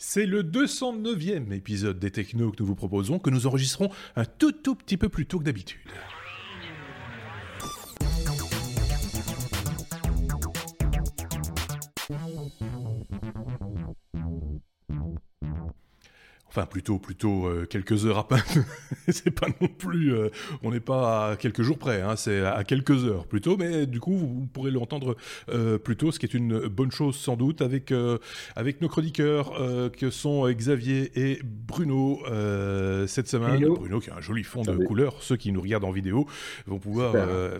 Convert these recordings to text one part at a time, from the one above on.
C'est le 209e épisode des Technos que nous vous proposons, que nous enregistrons un tout tout petit peu plus tôt que d'habitude. Enfin, plutôt, plutôt euh, quelques heures à peine. c'est pas non plus. euh, on n'est pas à quelques jours près. Hein, c'est à quelques heures plutôt. Mais du coup, vous, pourrez l'entendre euh, plus tôt, ce qui est une bonne chose sans doute, avec avec nos chroniqueurs que sont Xavier et Bruno cette semaine. Hello. Bruno qui a un joli fond de couleur. Ceux qui nous regardent en vidéo vont pouvoir.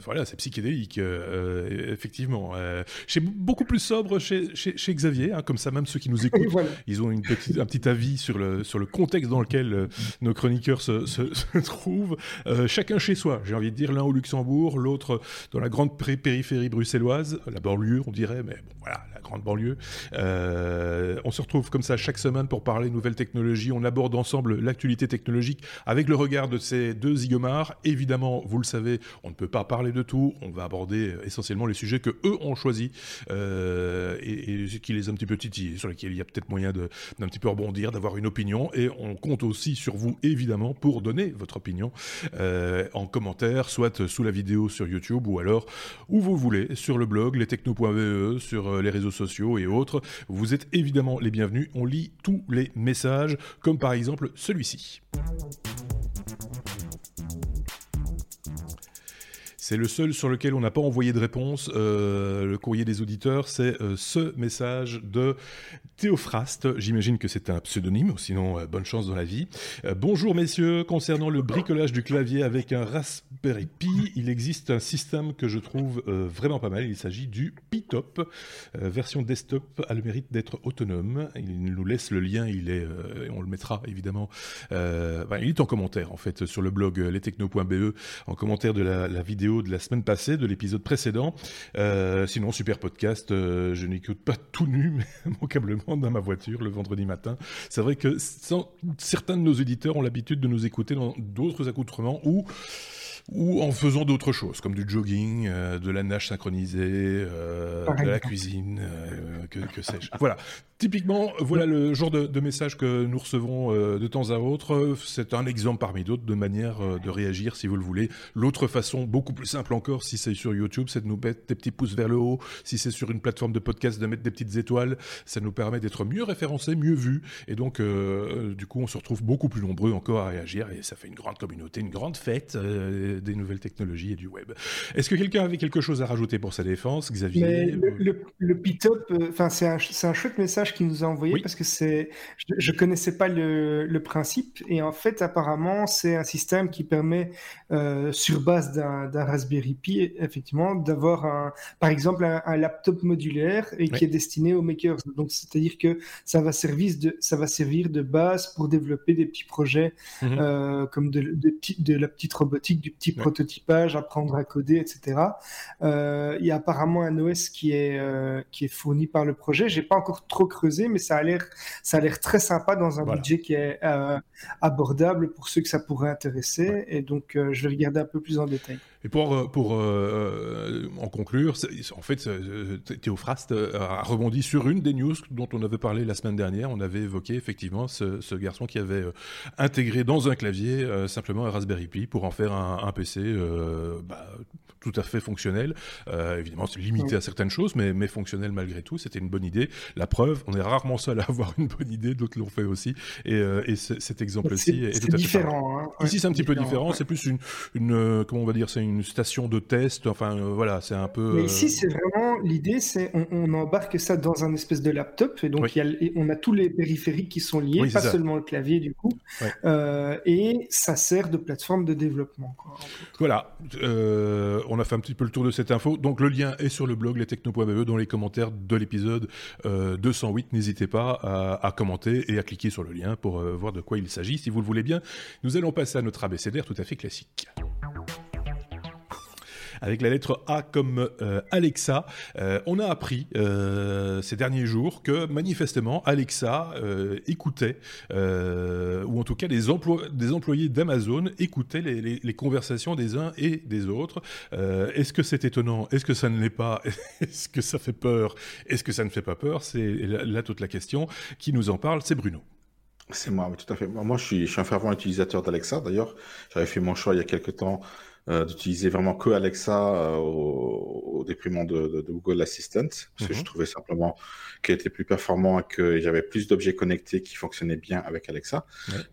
Voilà, c'est psychédélique, effectivement. Chez beaucoup plus sobre chez chez, chez Xavier, hein, comme ça même ceux qui nous écoutent voilà. ils ont une petite, un petit avis sur le, sur le contexte dans lequel euh, nos chroniqueurs se, trouvent. Euh, chacun chez soi, j'ai envie de dire, l'un au Luxembourg, l'autre dans la grande périphérie bruxelloise, la banlieue, on dirait, mais bon, voilà, la grande banlieue. Euh, on se retrouve comme ça chaque semaine pour parler nouvelles technologies. On aborde ensemble l'actualité technologique avec le regard de ces deux zigomars. Évidemment, vous le savez, on ne peut pas parler de tout. On va aborder essentiellement les sujets que eux ont choisis et, qui les a un petit peu titillés, sur lesquels il y a peut-être moyen d'un petit peu rebondir, d'avoir une opinion. Et on compte aussi sur vous, évidemment, pour donner votre opinion euh, en commentaire, soit sous la vidéo sur YouTube ou alors où vous voulez, sur le blog lestechno.be, sur euh, les réseaux sociaux et autres. Vous êtes évidemment les bienvenus. On lit tous les messages, comme par exemple celui-ci. C'est le seul sur lequel on n'a pas envoyé de réponse. Euh, le courrier des auditeurs, c'est euh, ce message de Théophraste. J'imagine que c'est un pseudonyme, sinon euh, bonne chance dans la vie. Bonjour messieurs, concernant le bricolage du clavier avec un Raspberry Pi, il existe un système que je trouve vraiment pas mal. Il s'agit du Pitop, version desktop, a le mérite d'être autonome. Il nous laisse le lien, il est, on le mettra évidemment. il est en commentaire en fait sur le blog lestechno.be, en commentaire de la vidéo de la semaine passée, de l'épisode précédent. Euh, sinon, super podcast. euh, je n'écoute pas tout nu, mais immanquablement dans ma voiture le vendredi matin. C'est vrai que sans- certains de nos éditeurs ont l'habitude de nous écouter dans d'autres accoutrements ou ou en faisant d'autres choses, comme du jogging, euh, de la nage synchronisée, euh, de la cuisine, euh, que, que sais-je. Voilà. Typiquement, voilà le genre de, de message que nous recevons euh, de temps à autre. C'est un exemple parmi d'autres de manière euh, de réagir, si vous le voulez. L'autre façon, beaucoup plus simple encore, si c'est sur YouTube, c'est de nous mettre des petits pouces vers le haut. Si c'est sur une plateforme de podcast, de mettre des petites étoiles. Ça nous permet d'être mieux référencés, mieux vus. Et donc, euh, du coup, on se retrouve beaucoup plus nombreux encore à réagir. Et ça fait une grande communauté, une grande fête euh, des nouvelles technologies et du web. Est-ce que quelqu'un avait quelque chose à rajouter pour sa défense, Xavier Mais le, le, le Pitop, euh, enfin c'est un, c'est un chouette message qu'il nous a envoyé Oui. parce que c'est, je, je connaissais pas le, le principe et en fait apparemment c'est un système qui permet euh, sur base d'un Raspberry Pi effectivement d'avoir un, par exemple un, un laptop modulaire et Oui. qui est destiné aux makers. Donc c'est-à-dire que ça va servir de, ça va servir de base pour développer des petits projets Mhm. euh, comme de, de, petits- de la petite robotique, du petit prototypage, apprendre à coder, etc. Euh, il y a apparemment un OS qui est qui est fourni par le projet. J'ai pas encore trop creusé, mais ça a l'air ça a l'air très sympa dans un Voilà. budget qui est euh, abordable pour ceux que ça pourrait intéresser. Et donc euh, je vais regarder un peu plus en détail. Et pour, euh, pour en conclure, en fait, Théophraste a rebondi sur une des news dont on avait parlé la semaine dernière. On avait évoqué effectivement ce, ce garçon qui avait intégré dans un clavier euh, simplement un Raspberry Pi pour en faire un, un PC euh, bah, tout à fait fonctionnel. Évidemment, c'est limité à certaines choses, mais, mais fonctionnel malgré tout. C'était une bonne idée. La preuve, on est rarement seul à avoir une bonne idée, d'autres l'ont fait aussi. Et, euh, cet exemple-ci est, tout à différent, fait hein, Ici, c'est un petit peu différent. C'est plus une, euh, comment on va dire, c'est une station de test. Enfin, euh, voilà, c'est un peu. Mais ici, c'est vraiment l'idée, c'est on, embarque ça dans un espèce de laptop, et donc on a tous les périphériques qui sont liés, pas seulement le clavier du coup, et ça sert de plateforme de développement. Voilà, on a fait un petit peu le tour de cette info. Donc le lien est sur le blog lestechno.be dans les commentaires de l'épisode 208 N'hésitez pas à, commenter et à cliquer sur le lien pour euh, voir de quoi il s'agit. Si vous le voulez bien, nous allons passer à notre abécédaire tout à fait classique avec la lettre A comme Alexa. on a appris ces derniers jours que manifestement Alexa écoutait, ou en tout cas des, des employés d'Amazon écoutaient les, conversations des uns et des autres. Est-ce que c'est étonnant? Est-ce que ça ne l'est pas? Est-ce que ça fait peur? Est-ce que ça ne fait pas peur? C'est là toute la question. Qui nous en parle C'est Bruno. C'est moi, tout à fait. Moi, je suis, je suis un fervent utilisateur d'Alexa. D'ailleurs, j'avais fait mon choix il y a quelques temps euh, d'utiliser vraiment que Alexa euh, au, déprimant de, Google Assistant, parce que je mhm. trouvais simplement qu'elle était plus performant et que j'avais plus d'objets connectés qui fonctionnaient bien avec Alexa.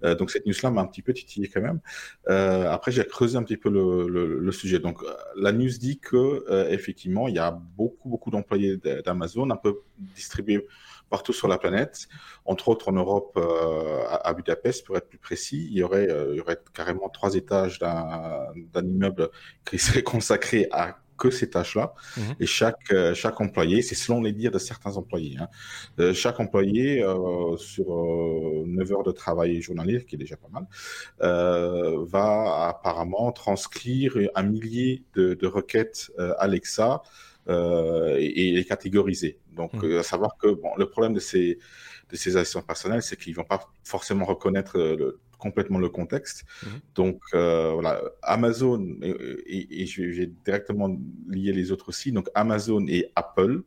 Euh, donc cette news-là m'a un petit peu titillé quand même. après, j'ai creusé un petit peu le, le, sujet. Donc la news dit que effectivement, il y a beaucoup, beaucoup d'employés d'Amazon, un peu distribués partout sur la planète, entre autres en Europe, euh, à, Budapest, pour être plus précis, il y aurait, euh, il y aurait carrément trois étages d'un immeuble qui serait consacré à que ces tâches-là. Mhm. Et chaque, euh, chaque employé, c'est selon les dires de certains employés, hein, chaque employé, sur 9 heures de travail journalier, qui est déjà pas mal, va apparemment transcrire un millier de, de requêtes Alexa euh, et, les catégoriser. Donc, mmh. euh, à savoir que bon, le problème de ces, de ces assistants personnels, c'est qu'ils vont pas forcément reconnaître le, complètement le contexte. Mmh. Donc, euh, voilà, Amazon, et, et, je vais directement lier les autres aussi. Donc, Amazon et Apple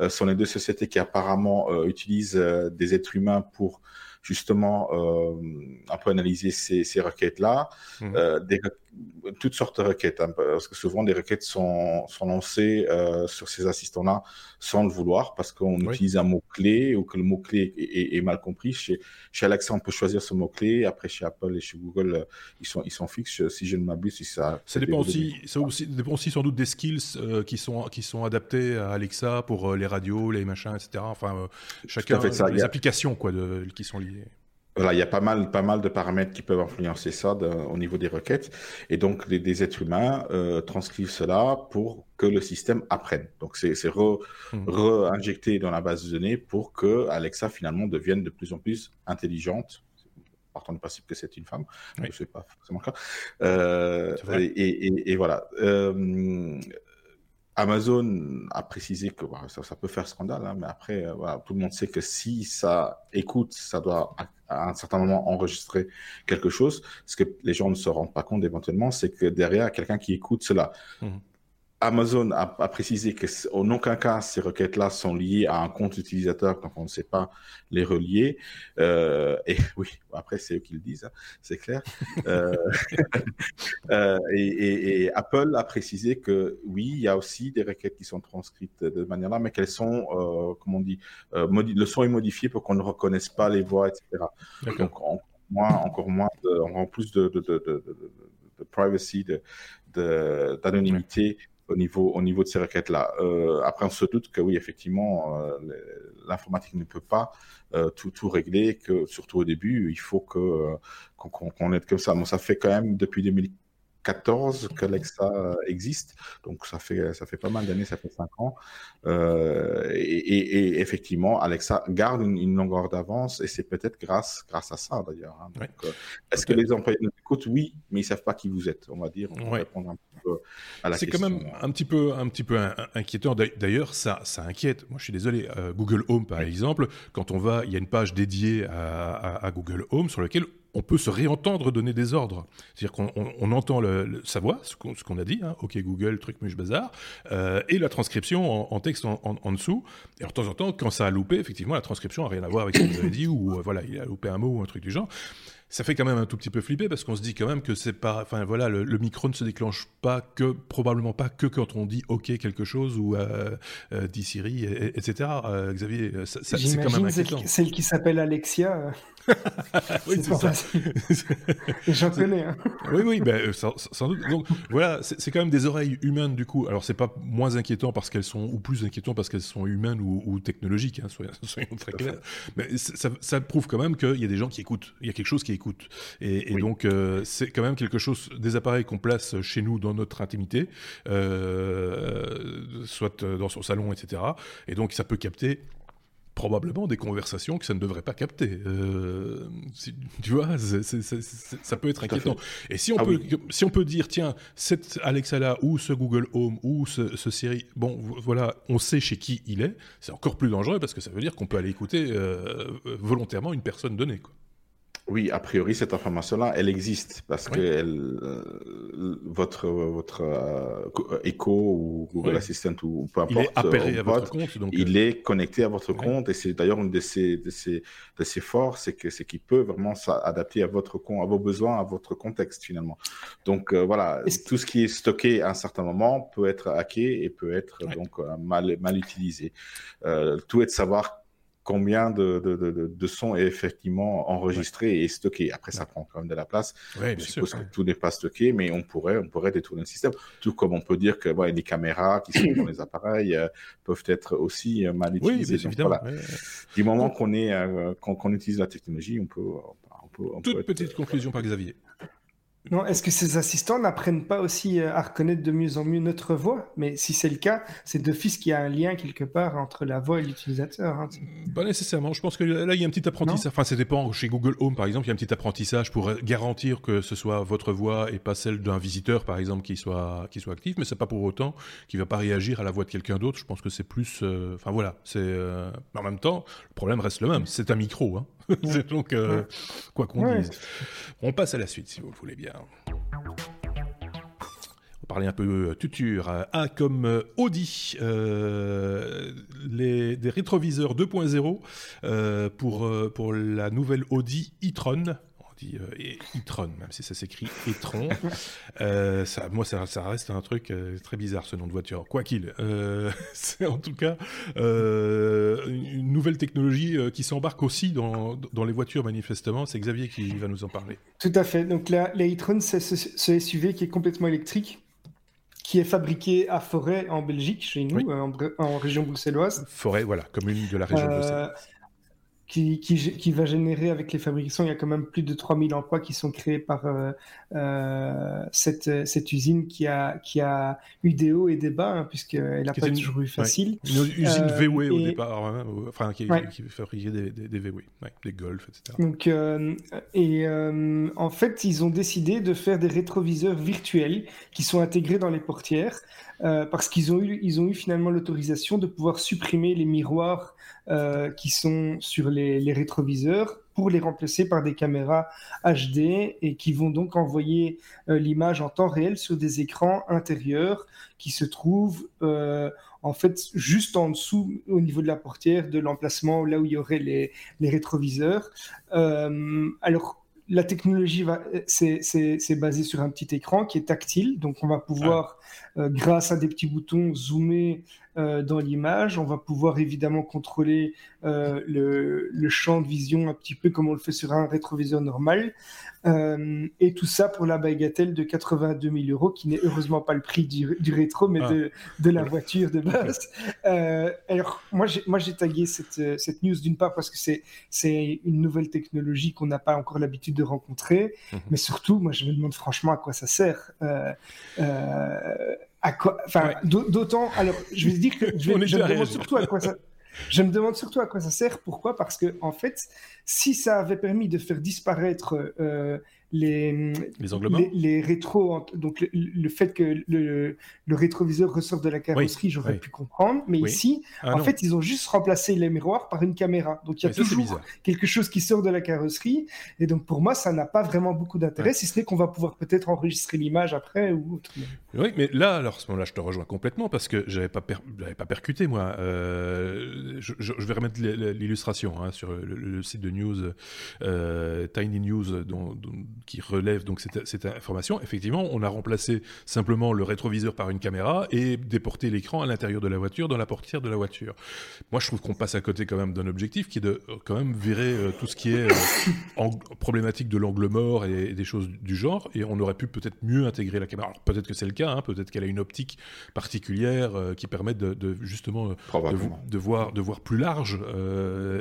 euh, sont les deux sociétés qui apparemment euh, utilisent des êtres humains pour justement euh, un peu analyser ces, ces requêtes-là, mmh. euh, toutes sortes de requêtes, hein, parce que souvent des requêtes sont, sont lancées euh, sur ces assistants-là sans le vouloir, parce qu'on utilise un mot-clé ou que le mot-clé est, est, mal compris. Chez, chez Alexa, on peut choisir ce mot-clé, après chez Apple et chez Google, euh, ils, sont, ils sont fixes, si je ne m'abuse. Si ça, ça, dépend aussi, ça aussi, dépend aussi sans doute des skills euh, qui, sont, qui sont adaptés à Alexa pour les radios, les machins, etc. Enfin, chacun, fait, les applications quoi, de, qui sont liées. Voilà, il y a pas mal, pas mal de paramètres qui peuvent influencer ça au niveau des requêtes. Et donc, les, des êtres humains euh, transcrivent cela pour que le système apprenne. Donc, c'est mmh. re-injecté dans la base de données pour que Alexa, finalement, devienne de plus en plus intelligente. Partant du principe que c'est une femme, oui. ce n'est pas forcément le cas. Euh, et, et, voilà. Euh, Amazon a précisé que ça, peut faire scandale, hein, mais après, euh, tout le monde sait que si ça écoute, ça doit à, un certain moment enregistrer quelque chose. Ce que les gens ne se rendent pas compte éventuellement, c'est que derrière, quelqu'un qui écoute cela. Mmh. Amazon a, a précisé qu'en aucun cas ces requêtes-là sont liées à un compte utilisateur, donc on ne sait pas les relier. Euh, et oui, après c'est eux qui le disent, hein, c'est clair. euh, euh, et, et, et, Apple a précisé que oui, il y a aussi des requêtes qui sont transcrites de manière là, mais qu'elles sont, euh, comment on dit, euh, le son est modifié pour qu'on ne reconnaisse pas les voix, etc. Donc en, moins, encore moins, de, en plus de, de, de, de, de privacy, d'anonymité au niveau, au niveau de ces requêtes-là. Euh, après, on se doute que oui, effectivement, euh, l'informatique ne peut pas euh, tout, tout régler, que surtout au début, il faut que qu'on qu aide comme ça. Bon, ça fait quand même depuis 2015 14 qu'Alexa existe, donc ça fait ça fait pas mal d'années, ça fait 5 ans. Euh, et, et, et, effectivement, Alexa garde une, une longueur d'avance, et c'est peut-être grâce grâce à ça d'ailleurs. Hein. Euh, est-ce que les employés nous écoutent? Oui, mais ils savent pas qui vous êtes, on va dire. On ouais. répondre un peu à la C'est quand même un petit peu un petit peu inquiétant. D'ailleurs, ça ça inquiète. Moi, je suis désolé. Euh, Google Home, par exemple, quand on va, il y a une page dédiée à, à, à Google Home sur laquelle on peut se réentendre donner des ordres. C'est-à-dire qu'on on, entend le, sa voix, ce qu'on a dit, hein, OK Google, truc, muche, bazar, euh, et la transcription en, texte en, en, dessous. Et de temps en temps, quand ça a loupé, effectivement, la transcription a rien à voir avec ce que vous avez dit, ou euh, voilà, il a loupé un mot ou un truc du genre ça fait quand même un tout petit peu flipper parce qu'on se dit quand même que c'est pas, enfin voilà, le, micro ne se déclenche pas que, probablement pas que quand on dit OK quelque chose ou euh, dit Siri, etc. Xavier, c'est quand même inquiétant. Celle qui s'appelle Alexia. oui, c'est ça. J'en connais. Hein. Oui, oui, ben, sans, doute. Donc voilà, c'est quand même des oreilles humaines du coup. Alors c'est pas moins inquiétant parce qu'elles sont, ou plus inquiétant parce qu'elles sont humaines ou, ou technologiques, hein, soyons, soyons, très clairs. Mais ça, ça, prouve quand même qu'il y a des gens qui écoutent. Il y a quelque chose qui écoute. Et, et donc euh, c'est quand même quelque chose, des appareils qu'on place chez nous dans notre intimité, euh, soit dans son salon, etc. Et donc ça peut capter probablement des conversations que ça ne devrait pas capter. Euh, tu vois, ça peut être inquiétant. Et si on, ah peut, si on peut dire, tiens, cette Alexa-là, ou ce Google Home, ou ce, ce, Siri, bon, voilà, on sait chez qui il est, c'est encore plus dangereux parce que ça veut dire qu'on peut aller écouter euh, volontairement une personne donnée. Quoi. Oui, a priori, cette information-là, elle existe parce que euh, votre, votre euh, Echo ou Google Assistant ou, peu importe, il est appairé à votre compte. Donc... Il est connecté à votre compte et c'est d'ailleurs une de ses, de ses, de ses forces, c'est que c'est qu'il peut vraiment s'adapter à votre compte, à vos besoins, à votre contexte finalement. Donc voilà, tout ce qui est stocké à un certain moment peut être hacké et peut être donc mal, mal utilisé. tout est de savoir combien de, de, de, de, sons est effectivement enregistré et stocké. Après, ça prend quand même de la place. Ouais, Je suppose que tout n'est pas stocké, mais on pourrait, on pourrait détourner le système. Tout comme on peut dire que bon, les caméras qui sont dans les appareils euh, peuvent être aussi euh, mal utilisées. Oui, évidemment. Voilà. Du moment qu'on est, euh, qu'on utilise la technologie, on peut. On peut, on Toute peut petite conclusion par Xavier. Non, est-ce que ces assistants n'apprennent pas aussi euh, à reconnaître de mieux en mieux notre voix? Mais si c'est le cas, c'est d'office qu'il y a un lien quelque part entre la voix et l'utilisateur. Hein. Pas nécessairement. Je pense que là, il y a un petit apprentissage. Enfin, ça dépend. Chez Google Home, par exemple, il y a un petit apprentissage pour garantir que ce soit votre voix et pas celle d'un visiteur, par exemple, qui soit, qui soit actif. Mais c'est pas pour autant qu'il va pas réagir à la voix de quelqu'un d'autre. Je pense que c'est plus. euh, Enfin, voilà. C'est. euh, En même temps, le problème reste le même. C'est un micro. Hein. C'est Donc, euh, quoi qu'on Ouais. dise. On passe à la suite, si vous le voulez bien. On parlait un peu euh, tuture. A comme euh, Audi, euh, les, des rétroviseurs 2.0 euh, pour, pour la nouvelle Audi e-tron. On dit euh, e-tron, même si ça s'écrit e-tron. Euh, ça, moi, ça, ça reste un truc euh, très bizarre, ce nom de voiture. Quoi qu'il, c'est en tout cas une nouvelle technologie qui s'embarque aussi dans, dans les voitures, manifestement. C'est Xavier qui va nous en parler. Tout à fait. Donc la, la e-tron, c'est ce, ce SUV qui est complètement électrique, qui est fabriqué à Forêt en Belgique, chez nous, Oui. en, région bruxelloise. Forêt, voilà, commune de la région Euh, Bruxelles. Qui, qui, gé- qui va générer avec les fabrications, il y a quand même plus de 3000 emplois qui sont créés par euh, euh, cette, cette usine qui a, qui a eu des hauts et des bas, hein, puisqu'elle n'a pas une- toujours eu facile. Une usine euh, VW au et- départ, hein, enfin qui, Ouais. qui fabriquait des, des, des VW, ouais, des Golf, etc. Donc, euh, et en fait, ils ont décidé de faire des rétroviseurs virtuels qui sont intégrés dans les portières parce qu'ils ont eu, ils ont eu finalement l'autorisation de pouvoir supprimer les miroirs euh, qui sont sur les, les rétroviseurs pour les remplacer par des caméras HD et qui vont donc envoyer euh, l'image en temps réel sur des écrans intérieurs qui se trouvent euh, en fait juste en dessous au niveau de la portière de l'emplacement là où il y aurait les, les rétroviseurs. Alors, la technologie, c'est, basé sur un petit écran qui est tactile, donc on va pouvoir, euh, grâce à des petits boutons, zoomer dans l'image. On va pouvoir évidemment contrôler euh, le, le champ de vision un petit peu comme on le fait sur un rétroviseur normal. Euh, et tout ça pour la bagatelle de 82 000 euros, qui n'est heureusement pas le prix du, du rétro, mais Ah. de, de la voiture de base. Euh, alors, moi, j'ai, tagué cette, euh, cette news d'une part parce que c'est, une nouvelle technologie qu'on n'a pas encore l'habitude de rencontrer, Mhm. mais surtout, moi, je me demande franchement à quoi ça sert. Euh, euh, enfin, Ouais. d'autant, alors, je vais dire que je, vais, je me demande surtout à quoi ça. Je me demande surtout à quoi ça sert. Pourquoi? Parce que, en fait, si ça avait permis de faire disparaître euh, les, Les angles les, les rétros, en- donc le, le fait que le, le rétroviseur ressorte de la carrosserie, j'aurais oui. pu comprendre. Mais Oui. ici, Ah en non. fait, ils ont juste remplacé les miroirs par une caméra. Donc il y a Mais ça, toujours bizarre. quelque chose qui sort de la carrosserie. Et donc pour moi, ça n'a pas vraiment beaucoup d'intérêt, Ouais. si ce n'est qu'on va pouvoir peut-être enregistrer l'image après ou autre. Oui, mais là, alors, à ce moment-là, je te rejoins complètement parce que j'avais pas, per- pas percuté, moi. Euh, je, je- je vais remettre l'illustration hein, sur le, le site de news, euh, Tiny News, dont- dont- qui relève donc cette, cette information. Effectivement, on a remplacé simplement le rétroviseur par une caméra et déporté l'écran à l'intérieur de la voiture, dans la portière de la voiture. Moi, je trouve qu'on passe à côté quand même d'un objectif qui est de euh, quand même virer euh, tout ce qui est euh, problématique de l'angle mort et, et des choses du genre. Et on aurait pu peut-être mieux intégrer la caméra. Alors peut-être que c'est le cas, hein, peut-être qu'elle a une optique particulière euh, qui permet de, de justement de, voir, de voir plus large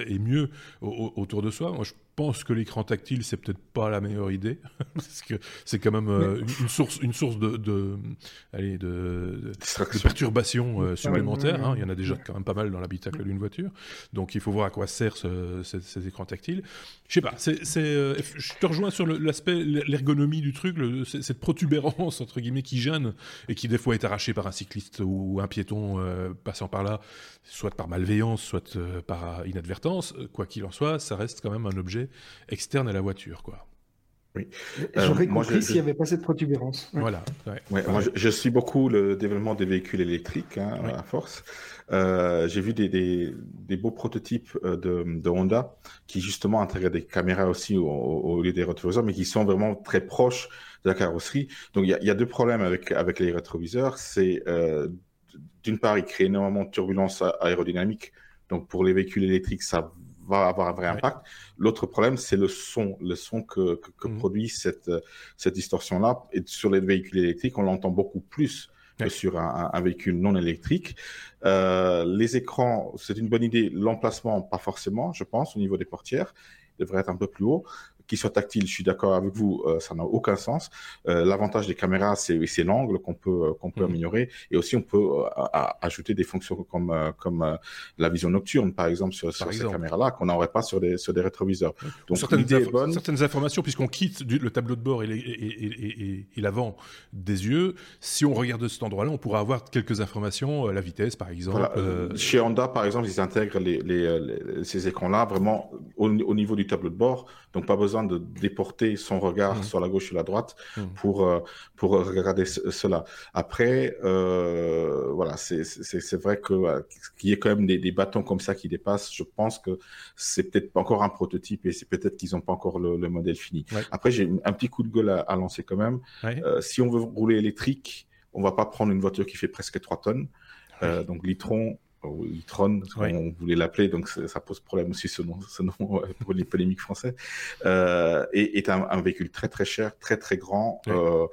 et mieux au- au- autour de soi. Moi, je pense que l'écran tactile, c'est peut-être pas la meilleure idée parce que c'est quand même euh, une, source, une source de, de, allez, de, de perturbations euh, supplémentaires. Hein. Il y en a déjà quand même pas mal dans l'habitacle d'une voiture. Donc il faut voir à quoi sert ces, écrans tactiles. Je sais pas, c'est, euh, je te rejoins sur l'aspect, l'ergonomie du truc, cette protubérance, entre guillemets, qui gêne et qui des fois est arrachée par un cycliste ou un piéton passant par là, soit par malveillance, soit par inadvertance. Quoi qu'il en soit, ça reste quand même un objet externe à la voiture, quoi. Oui. J'aurais euh, compris s'il n'y avait pas cette protubérance. Voilà. Moi, je, suis beaucoup le développement des véhicules électriques hein, à force. Euh, j'ai vu des, des, beaux prototypes euh, de, de, Honda qui justement intègrent des caméras aussi au, lieu des rétroviseurs, mais qui sont vraiment très proches de la carrosserie. Donc il y, y, a deux problèmes avec, avec les rétroviseurs. C'est d'une part, ils créent énormément de turbulences aérodynamiques. Donc pour les véhicules électriques, ça va avoir un vrai impact. L'autre problème, c'est le son, le son que, que, mmh. produit cette, cette distorsion-là. Et sur les véhicules électriques, on l'entend beaucoup plus que sur un, un, véhicule non électrique. Euh, les écrans, c'est une bonne idée. L'emplacement, pas forcément, je pense, au niveau des portières. Il devrait être un peu plus haut qui soit tactile, je suis d'accord avec vous, euh, ça n'a aucun sens. Euh, l'avantage des caméras, c'est l'angle qu'on peut, euh, qu'on peut mm. améliorer. Et aussi, on peut ajouter des fonctions comme, comme la vision nocturne, par exemple, sur, sur ces caméras-là, qu'on n'aurait pas sur des, sur des rétroviseurs. Donc, certaines, bonne. certaines informations, puisqu'on quitte le tableau de bord et, et, et, l'avant des yeux, si on regarde de cet endroit-là, on pourra avoir quelques informations, la vitesse, par exemple. Chez Honda, par exemple, ils intègrent les, les, ces écrans-là vraiment au, au niveau du tableau de bord. Donc, pas besoin de déporter son regard mmh. sur la gauche ou la droite mmh. pour, euh, pour regarder cela. Après, euh, voilà, c'est vrai que euh, qu'il y ait quand même des, bâtons comme ça qui dépassent, je pense que c'est peut-être pas encore un prototype et c'est peut-être qu'ils n'ont pas encore le, modèle fini. Après, j'ai un petit coup de gueule à, lancer quand même. si on veut rouler électrique, on va pas prendre une voiture qui fait presque 3 tonnes. donc Litron, ou e-tron, on voulait l'appeler, donc ça pose problème aussi ce nom, ce nom pour les polémiques français, euh, et est un, un, véhicule très très cher, très très grand, euh,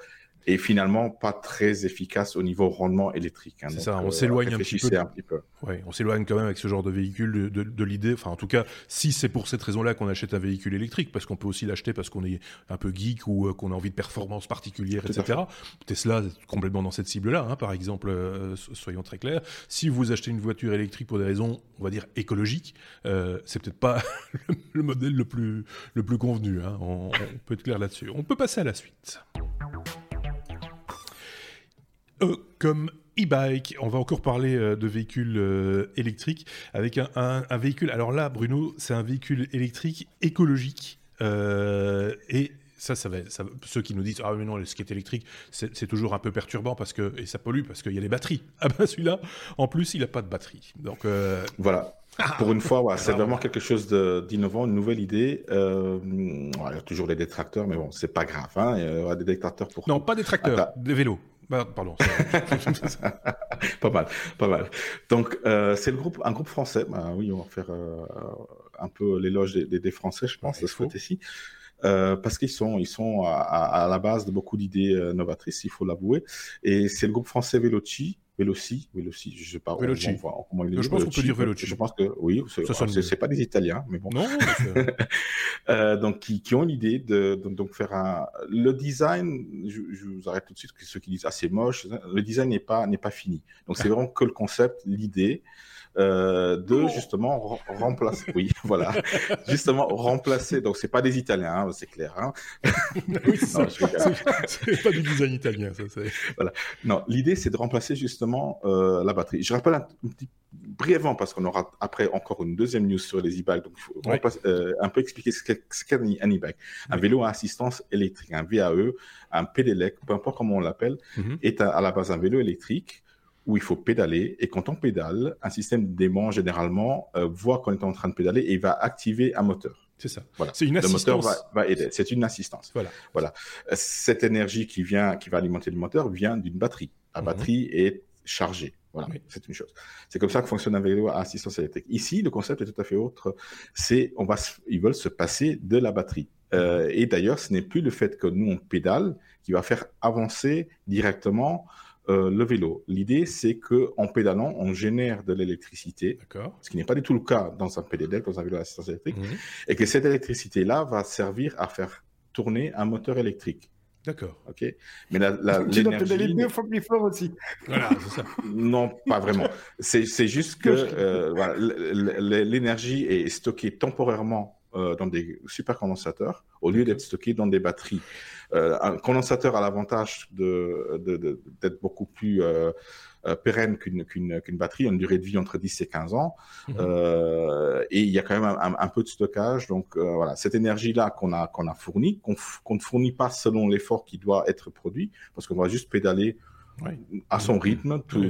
et finalement pas très efficace au niveau rendement électrique. Hein. c'est ça, on euh, s'éloigne un, petit peu. Ouais, on s'éloigne quand même avec ce genre de véhicule de, de, l'idée. Enfin, en tout cas, si c'est pour cette raison-là qu'on achète un véhicule électrique, parce qu'on peut aussi l'acheter parce qu'on est un peu geek ou euh, qu'on a envie de performance particulière, etc. Tesla est complètement dans cette cible-là, hein, par exemple. Euh, soyons très clairs. Si vous achetez une voiture électrique pour des raisons, on va dire écologiques, c'est peut-être pas le, modèle le plus le plus convenu. Hein. on peut être clair là-dessus. On peut passer à la suite. E comme e-bike. On va encore parler euh, de véhicules euh, électriques avec un, véhicule. Alors là, Bruno, c'est un véhicule électrique écologique euh, et ça, ça va, ceux qui nous disent ah mais non, le skate électrique, c'est toujours un peu perturbant parce que et ça pollue parce qu'il y a les batteries. Ah ben celui-là, en plus, il n'a pas de batterie. Donc voilà. Pour une fois, c'est vraiment quelque chose d'innovant, une nouvelle idée. il y a toujours les détracteurs, mais bon, c'est pas grave. Hein. Il y aura des détracteurs pour. Non, pas des tracteurs, des vélos. Bah, pardon. pas mal, pas mal. Donc, euh, c'est le groupe, un groupe français. Bah, oui, on va faire euh, un peu l'éloge des, des, Français, je pense, de ce côté-ci. Euh, parce qu'ils sont, ils sont à, à, la base de beaucoup d'idées novatrices, il faut l'avouer. Et c'est le groupe français Veloci Veloci, Veloci, je sais pas Veloci. comment il est. Je pense qu'on peut dire Veloci. Je pense que oui, c'est pas des Italiens, mais bon. Non. euh, donc qui, qui ont l'idée de, de, donc faire un. Le design, je, je, vous arrête tout de suite, ceux qui disent ah c'est moche, le design n'est pas n'est pas fini. Donc c'est vraiment que le concept, l'idée. Euh, de justement remplacer. Oui, voilà, justement remplacer. Donc c'est pas des Italiens, hein, c'est clair. Hein. oui, c'est pas du design italien, ça. Voilà. Non, l'idée c'est de remplacer justement euh, la batterie. Je rappelle un, petit brièvement parce qu'on aura après encore une deuxième news sur les e-bikes. Donc il faut euh, un peu expliquer ce qu'est un e-bike. Un vélo à assistance électrique, un VAE, un pédélec, peu importe comment on l'appelle, mhm. est à la base un vélo électrique où il faut pédaler. Et quand on pédale, un système d'aimant, généralement, euh, voit qu'on est en train de pédaler et va activer un moteur. C'est ça. Voilà. C'est une assistance. Le moteur va, aider. C'est une assistance. Voilà. Voilà. Cette énergie qui vient, qui va alimenter le moteur, vient d'une batterie. La mhm. batterie est chargée. Voilà, c'est une chose. C'est comme ça que fonctionne un vélo à assistance électrique. Ici, le concept est tout à fait autre. C'est, on va, ils veulent se passer de la batterie. Euh, et d'ailleurs, ce n'est plus le fait que nous on pédale qui va faire avancer directement euh, le vélo. L'idée, c'est que en pédalant, on génère de l'électricité, ce qui n'est pas du tout le cas dans un PDD, dans un vélo à assistance électrique, mhm. et que cette électricité-là va servir à faire tourner un moteur électrique. D'accord. Ok. Mais la, la, tu dois pédaler deux fois plus fort aussi. Voilà, c'est ça. Non, pas vraiment. C'est juste que euh, voilà, l'énergie est stockée temporairement dans des supercondensateurs au lieu d'être stockée dans des batteries. Euh, un condensateur a l'avantage d'être de, de, beaucoup plus euh, euh, pérenne qu'une qu'une batterie, une durée de vie entre 10 et 15 ans. Mhm. Euh, et il y a quand même un, un, peu de stockage. Donc euh, voilà, cette énergie-là qu'on a, qu'on a fournie, qu'on ne fournit pas selon l'effort qui doit être produit, parce qu'on va juste pédaler à son rythme, tout,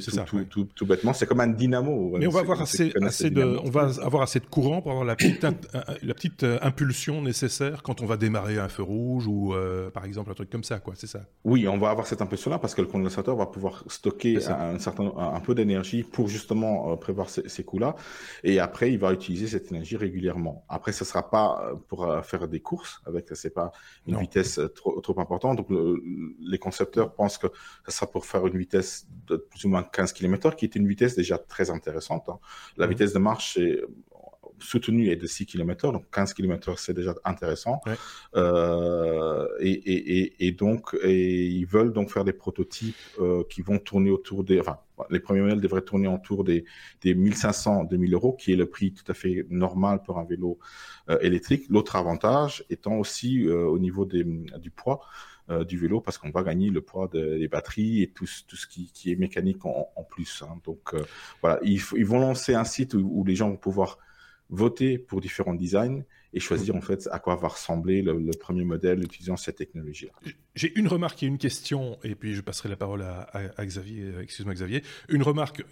tout, tout, bêtement. C'est comme un dynamo. Mais on va avoir assez, assez de, on va avoir assez de courant pour avoir la petite, la petite euh, impulsion nécessaire quand on va démarrer un feu rouge ou, euh, par exemple, un truc comme ça, quoi. C'est ça. Oui, on va avoir cette impulsion-là parce que le condensateur va pouvoir stocker un, certain, un, peu d'énergie pour justement euh, prévoir ces, ces coups-là. Et après, il va utiliser cette énergie régulièrement. Après, ce sera pas pour faire des courses avec, c'est pas une vitesse trop, trop importante. Donc, les concepteurs pensent que ça sera pour faire une vitesse de plus ou moins 15 km/h, qui est une vitesse déjà très intéressante. Hein. La vitesse de marche est soutenue est de 6 km/h, donc 15 km/h c'est déjà intéressant. Euh, et, et, et, donc, et ils veulent donc faire des prototypes euh, qui vont tourner autour des, enfin, les premiers modèles devraient tourner autour des, des 1500, 2000 euros, qui est le prix tout à fait normal pour un vélo euh, électrique. L'autre avantage étant aussi au niveau des, du poids. Euh, du vélo parce qu'on va gagner le poids des batteries et tout, tout ce qui, qui est mécanique en, en plus. Hein. Donc euh, voilà, ils, ils, vont lancer un site où, où, les gens vont pouvoir voter pour différents designs et choisir en fait à quoi va ressembler le, premier modèle utilisant cette technologie. J'ai une remarque et une question, et puis je passerai la parole à, Xavier. Euh, excuse-moi Xavier. Une remarque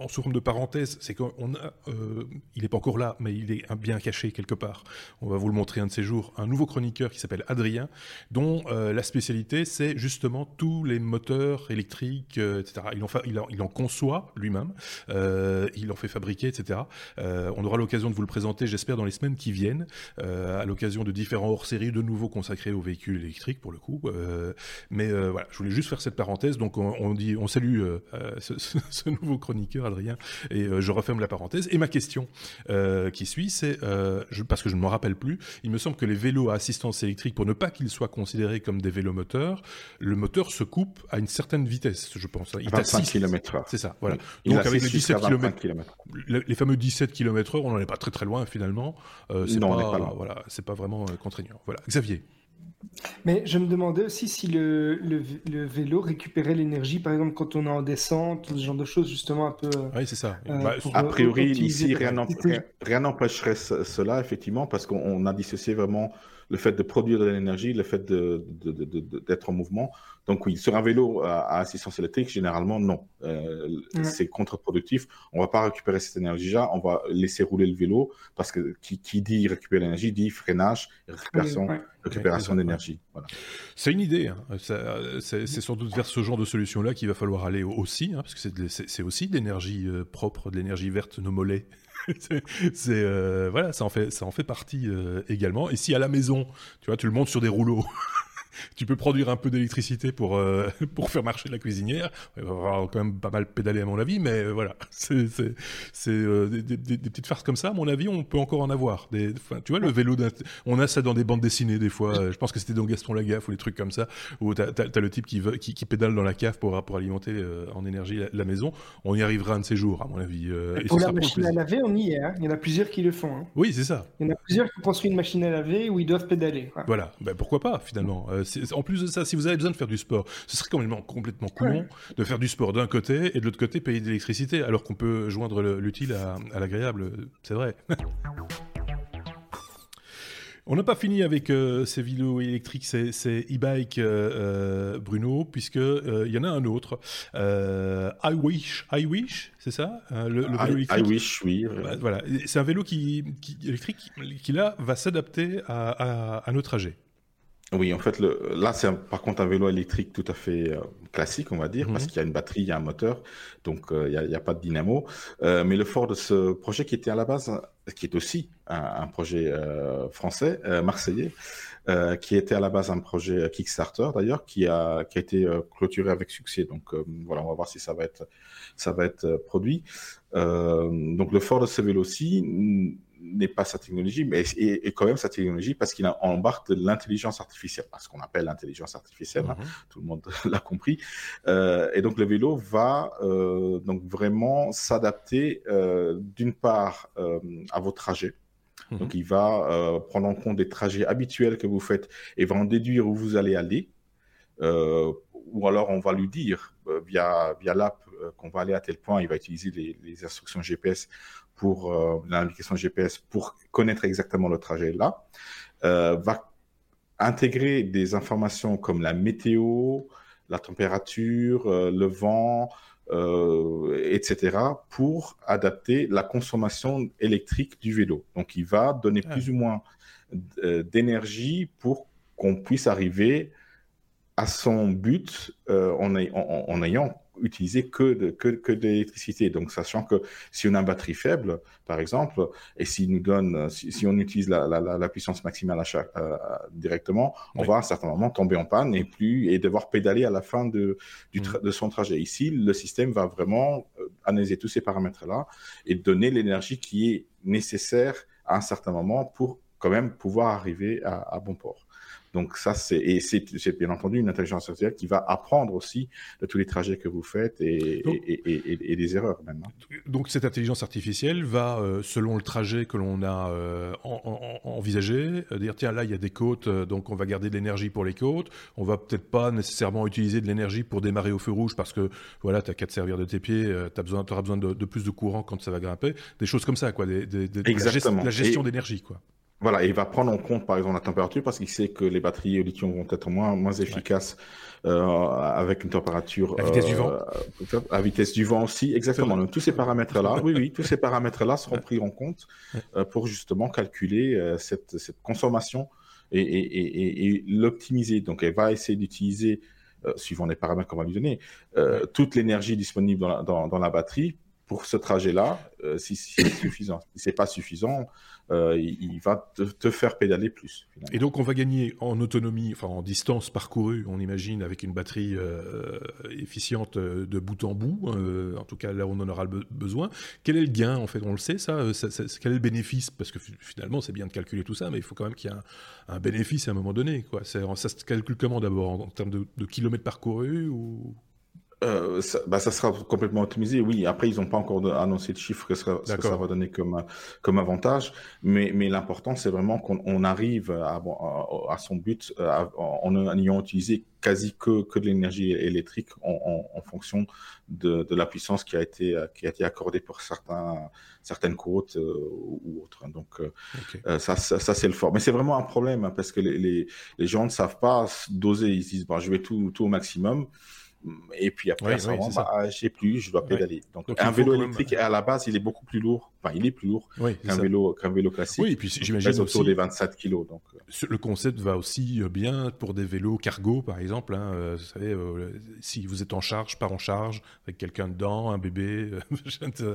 en sous forme de parenthèse, c'est qu'on a, euh, il n'est pas encore là, mais il est bien caché quelque part. On va vous le montrer un de ces jours. Un nouveau chroniqueur qui s'appelle Adrien, dont euh, la spécialité c'est justement tous les moteurs électriques, euh, etc. Il en, il, en, conçoit lui-même, euh, il en fait fabriquer, etc. on aura l'occasion de vous le présenter, j'espère, dans les semaines qui viennent. Euh, à l'occasion de différents hors-séries de nouveau consacrés aux véhicules électriques pour le coup. Euh, mais euh, voilà, je voulais juste faire cette parenthèse. Donc on, dit, on salue ce, ce, nouveau chroniqueur Adrien et je referme la parenthèse. Et ma question qui suit, c'est parce que je ne m'en rappelle plus. Il me semble que les vélos à assistance électrique, pour ne pas qu'ils soient considérés comme des vélos moteurs, le moteur se coupe à une certaine vitesse, je pense. Il 25 km/h. C'est ça. Voilà. Donc avec les 17 km, les fameux 17 km/h, on n'en est pas très très loin finalement. c'est pas, pas voilà, c'est pas vraiment euh, contraignant. Voilà, Xavier. Mais je me demandais aussi si le, le, vélo récupérait l'énergie, par exemple, quand on est en descente, ce genre de choses, justement, un peu. Euh, oui, c'est ça. Euh, bah, a priori, ici, rien n'empêcherait cela, effectivement, parce qu'on a dissocié vraiment le fait de produire de l'énergie, le fait d'être de, de, en mouvement. Donc oui, sur un vélo à, assistance électrique, généralement, non. Euh, c'est contre-productif. On va pas récupérer cette énergie-là, on va laisser rouler le vélo parce que qui, qui dit récupérer l'énergie dit freinage, récupération, récupération d'énergie. Voilà. C'est une idée. Hein. C'est sans doute vers ce genre de solution-là qu'il va falloir aller aussi, hein, parce que c'est aussi de l'énergie euh, propre, de l'énergie verte, nos mollets. c'est euh, voilà, ça en fait ça en fait partie euh, également. Et si à la maison, tu vois, tu le montes sur des rouleaux tu peux produire un peu d'électricité pour euh, pour faire marcher la cuisinière. Il va falloir quand même pas mal pédaler à mon avis, mais euh, voilà, c'est euh, des, des, des, petites farces comme ça. À mon avis, on peut encore en avoir. Des, tu vois, le vélo, on a ça dans des bandes dessinées des fois. Je pense que c'était dans Gaston Lagaffe ou des trucs comme ça où t'as as, le type qui, veut, qui, qui pédale dans la cave pour pour alimenter en énergie la, maison. On y arrivera un de ces jours, à mon avis. et pour la machine à laver, on y est. Hein. Il y en a plusieurs qui le font. Hein. Oui, c'est ça. Il y en a plusieurs qui construisent une machine à laver où ils doivent pédaler. Voilà. Ben, pourquoi pas finalement en plus de ça, si vous avez besoin de faire du sport, ce serait quand même complètement con de faire du sport d'un côté et de l'autre côté payer de l'électricité, alors qu'on peut joindre l'utile à, l'agréable. C'est vrai. On n'a pas fini avec euh, ces vélos électriques, ces, e-bikes, euh, euh, Bruno, puisque il y en a un autre. I Wish, I Wish, c'est ça le, vélo électrique. I Wish, oui. Voilà, c'est un vélo qui, électrique qui là va s'adapter à, à nos trajets. Oui, en fait, le, là, c'est par contre un vélo électrique tout à fait euh, classique, on va dire, parce mhm. qu'il y a une batterie, il y a un moteur, donc euh, il n'y a, a, pas de dynamo. Euh, mais le fort de ce projet qui était à la base, qui est aussi un, un projet français, marseillais, qui était à la base un projet Kickstarter d'ailleurs, qui a, qui a été clôturé avec succès. Donc voilà, on va voir si ça va être, ça va être produit. donc le fort de ce vélo-ci n'est pas sa technologie, mais est, quand même sa technologie parce qu'il embarque de l'intelligence artificielle, ce qu'on appelle l'intelligence artificielle, hein. mhm. tout le monde l'a compris. Euh, et donc le vélo va euh, donc vraiment s'adapter euh, d'une part à vos trajets. Mhm. Donc il va prendre en compte des trajets habituels que vous faites et va en déduire où vous allez aller. ou alors on va lui dire via, via l'app qu'on va aller à tel point, il va utiliser les, les instructions GPS pour euh, l'indication GPS pour connaître exactement le trajet là, euh, va intégrer des informations comme la météo, la température, euh, le vent, etc., pour adapter la consommation électrique du vélo. Donc, il va donner ah. plus ou moins d'énergie pour qu'on puisse arriver à son but en, en, ayant utiliser que de, que, que de l'électricité. Donc, sachant que si on a une batterie faible, par exemple, et s'il nous donne, si, on utilise la, la, la, puissance maximale à chaque, euh, directement, on va à un certain moment tomber en panne et plus et devoir pédaler à la fin de, du mm. de son trajet. Ici, le système va vraiment euh, analyser tous ces paramètres-là et donner l'énergie qui est nécessaire à un certain moment pour quand même pouvoir arriver à, à bon port. Donc ça, c'est et c'est bien entendu une intelligence artificielle qui va apprendre aussi de tous les trajets que vous faites et, et, et, des erreurs même. Hein. Donc cette intelligence artificielle va, euh, selon le trajet que l'on a euh, envisagé, euh, dire tiens là il y a des côtes, donc on va garder de l'énergie pour les côtes. On va peut-être pas nécessairement utiliser de l'énergie pour démarrer au feu rouge parce que voilà t'as qu'à te servir de tes pieds, tu besoin, auras besoin de, plus de courant quand ça va grimper, des choses comme ça quoi, des, la gestion d'énergie quoi. Voilà, il va prendre en compte par exemple la température parce qu'il sait que les batteries au lithium vont être moins, moins efficaces euh, avec une température. À vitesse du vent. Euh, à vitesse du vent aussi, exactement. Donc, tous ces paramètres-là, oui, oui, tous ces paramètres-là seront pris en compte euh, pour justement calculer euh, cette, cette consommation et, et, et, et l'optimiser. Donc, elle va essayer d'utiliser, euh, suivant les paramètres qu'on va lui donner, toute l'énergie disponible dans la, dans, dans la batterie pour ce trajet-là, euh, si, c'est suffisant. Si c'est pas suffisant, euh, il, va te, faire pédaler plus. Et donc on va gagner en autonomie, enfin en distance parcourue, on imagine, avec une batterie euh, efficiente de bout en bout, en tout cas là où on en aura besoin. Quel est le gain en fait? On le sait ça, Quel est le bénéfice? Parce que finalement c'est bien de calculer tout ça, mais il faut quand même qu'il y ait un, bénéfice à un moment donné. Ça se calcule comment d'abord? En, termes de, de kilomètres parcourus ou? Euh, ça, bah, ça sera complètement optimisé. Oui, après, ils n'ont pas encore annoncé de chiffres que, ça, que ça va donner comme, comme avantage. Mais, mais l'important, c'est vraiment qu'on arrive à, à, son but euh, en ayant utilisé quasi que, que de l'énergie électrique en, en, fonction de, de, la puissance qui a été, qui a été accordée pour certains, certaines côtes euh, ou autres. Donc, euh, ça, ça, c'est le fort. Mais c'est vraiment un problème hein, parce que les, les, les, gens ne savent pas doser. Ils se disent, bon, je vais tout, tout au maximum. Et puis après, oui, oui, bah, j'ai plus, je dois pédaler. Donc, un vélo électrique, à la base, il est beaucoup plus lourd. Enfin, il est plus lourd qu'un vélo, qu'un vélo classique. Oui, et puis j'imagine autour des 27 kilos. Donc. Euh. Le concept va aussi euh, bien pour des vélos cargo, par exemple. Hein, euh, vous savez, si vous êtes en charge, pas en charge, avec quelqu'un dedans, un bébé,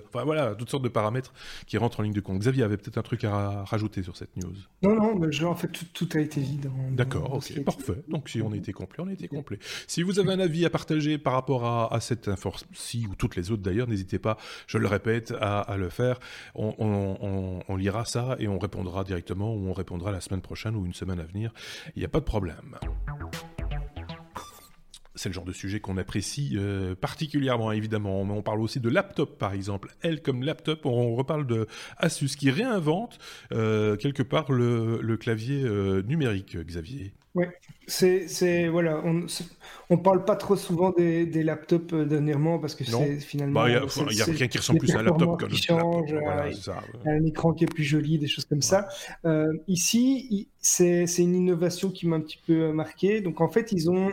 enfin voilà, toutes sortes de paramètres qui rentrent en ligne de compte. Xavier avait peut-être un truc à rajouter sur cette news. Non, non, mais en fait, tout, a été dit. D'accord, ok, parfait. Donc si on était complet, on était complet. Si vous avez un avis à partager par rapport à, cette info-ci ou toutes les autres d'ailleurs, n'hésitez pas, je le répète, à, le faire. On, lira ça et on répondra directement ou on répondra la semaine prochaine ou une semaine à venir. Il n'y a pas de problème c'est le genre de sujet qu'on apprécie euh, particulièrement, évidemment. On parle aussi de laptop, par exemple. Elle, comme laptop, on reparle de Asus, qui réinvente euh, quelque part le, clavier euh, numérique, Xavier. Oui, c'est, voilà, on, on parle pas trop souvent des, des laptops euh, dernièrement parce que c'est finalement. Il bah, n'y a, rien qui ressemble plus à un laptop qu'un change, voilà, un écran qui est plus joli, des choses comme ça. Euh, ici, c'est, une innovation qui m'a un petit peu euh, marqué. Donc en fait, ils ont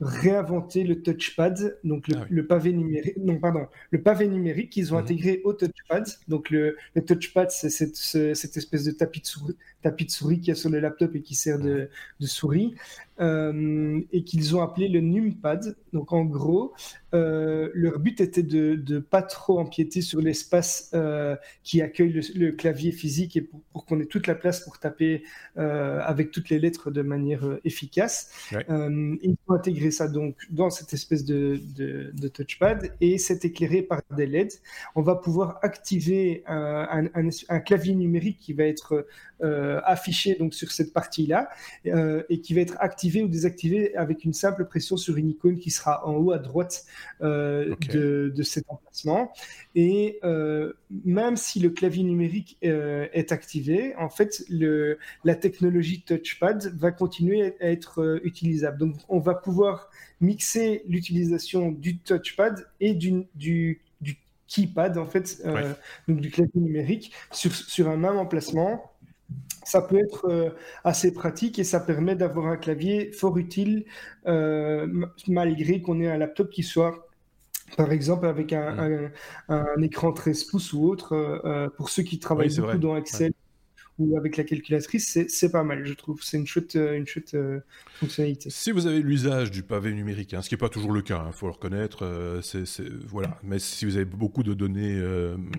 réinventé le touchpad, donc le, ah pavé numérique. Non, pardon, le pavé numérique qu'ils ont mhm. intégré au touchpad. Donc le, le touchpad, c'est cette, cette, espèce de tapis de souris, tapis de souris qui est sur le laptop et qui sert de, de souris. Et qu'ils ont appelé le NumPad. Donc en gros, leur but était de ne pas trop empiéter sur l'espace qui accueille le, clavier physique et pour, qu'on ait toute la place pour taper avec toutes les lettres de manière efficace. ils ont intégré ça donc dans cette espèce de, de touchpad et c'est éclairé par des LED. On va pouvoir activer un, un, clavier numérique qui va être euh, affiché donc sur cette partie-là euh, et qui va être activé ou désactivé avec une simple pression sur une icône qui sera en haut à droite euh, de, de, cet emplacement. Et même si le clavier numérique est activé, en fait, le, la technologie touchpad va continuer à être utilisable. Donc, on va pouvoir mixer l'utilisation du touchpad et du, du keypad, en fait, euh, donc du clavier numérique, sur, sur un même emplacement. Ça peut être euh, assez pratique et ça permet d'avoir un clavier fort utile euh, malgré qu'on ait un laptop qui soit par exemple avec un, un, écran 13 pouces ou autre, pour ceux qui travaillent beaucoup dans Excel ou avec la calculatrice, c'est pas mal, je trouve. C'est une chouette, euh, une chouette euh, fonctionnalité. Si vous avez l'usage du pavé numérique, hein, ce qui n'est pas toujours le cas, il hein, faut le reconnaître, euh, c'est voilà. Mais si vous avez beaucoup de données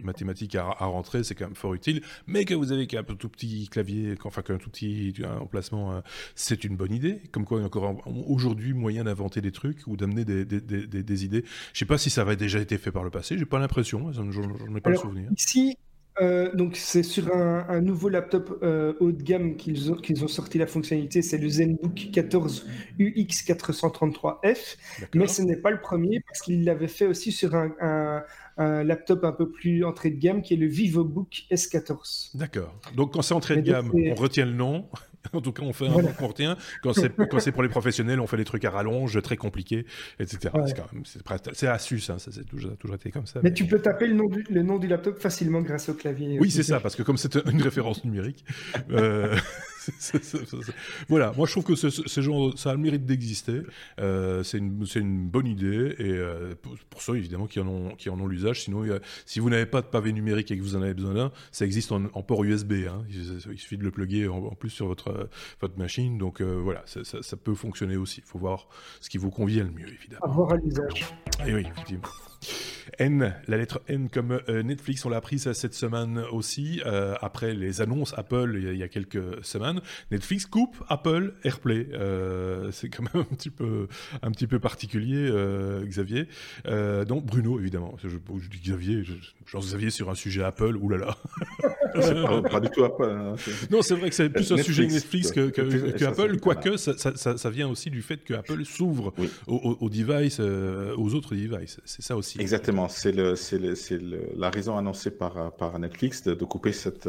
mathématiques à, rentrer, c'est quand même fort utile. Mais que vous avez qu'un tout petit clavier, enfin qu'un tout petit emplacement, c'est une bonne idée. Comme quoi, il y a encore aujourd'hui moyen d'inventer des trucs ou d'amener des, des, des, des, idées. Je ne sais pas si ça avait déjà été fait par le passé, j'ai pas l'impression, je n'en ai pas le souvenir. Ici, euh, donc c'est sur un, nouveau laptop euh, haut de gamme qu'ils ont, qu'ils ont sorti la fonctionnalité, c'est le ZenBook 14 UX433F, mais ce n'est pas le premier parce qu'il l'avait fait aussi sur un, un, laptop un peu plus entrée de gamme qui est le VivoBook S14. D'accord. Donc quand c'est entrée de gamme, on retient le nom en tout cas, on fait un voilà. qu'on retient. Quand c'est pour les professionnels, on fait des trucs à rallonge, très compliqués, etc. C'est astuce, hein, ça c'est toujours, toujours, été comme ça. Mais, tu peux taper le nom, du, le nom du laptop facilement grâce au clavier. Oui, c'est ça, parce que comme c'est une référence numérique, euh, voilà, moi je trouve que ce, genre, ça a le mérite d'exister. Euh, c'est une, une, bonne idée et euh, pour, ceux évidemment qui en ont, qui en ont l'usage. Sinon, si vous n'avez pas de pavé numérique et que vous en avez besoin d'un, ça existe en, port USB. Hein. Il, suffit de le plugger en, plus sur votre, votre machine. Donc euh, voilà, ça, ça, peut fonctionner aussi. Il faut voir ce qui vous convient le mieux évidemment. Avoir à l'usage. Et oui, effectivement. N, la lettre N comme euh, Netflix, on l'a appris cette semaine aussi, euh, après les annonces Apple il y, a, quelques semaines. Netflix coupe Apple AirPlay. Euh, c'est quand même un petit peu, un petit peu particulier, Xavier. donc Bruno, évidemment. Je, dis Xavier, je, Xavier sur un sujet Apple, oulala. pas, pas, du tout Apple. Hein, non, c'est vrai que c'est plus un sujet Netflix que, que, Apple, quoique ça, ça, ça, vient aussi du fait que Apple s'ouvre aux, aux, devices, aux autres devices. C'est ça aussi. Exactement, c'est la raison annoncée par, par Netflix de, couper cette,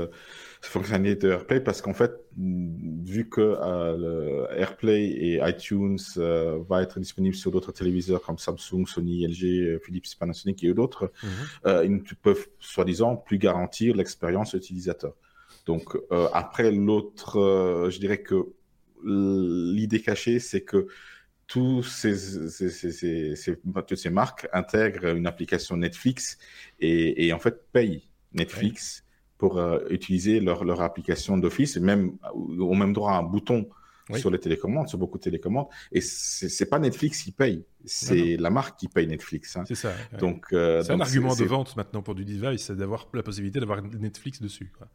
fonctionnalité de AirPlay parce qu'en fait, vu que euh, AirPlay et iTunes euh, va être disponible sur d'autres téléviseurs comme Samsung, Sony, LG, Philips, Panasonic et d'autres, mhm. euh, ils ne peuvent soi-disant plus garantir l'expérience utilisateur. Donc après l'autre, je dirais que l'idée cachée, c'est que tous ces, ces, ces, ces, toutes ces marques intègrent une application Netflix et, et en fait payent Netflix pour euh, utiliser leur, leur application d'office, même au même droit à un bouton sur les télécommandes, sur beaucoup de télécommandes. Et c'est pas Netflix qui paye, c'est la marque qui paye Netflix. Hein. C'est ça. Donc euh, c'est un argument de vente maintenant pour du device, c'est d'avoir la possibilité d'avoir Netflix dessus. Quoi.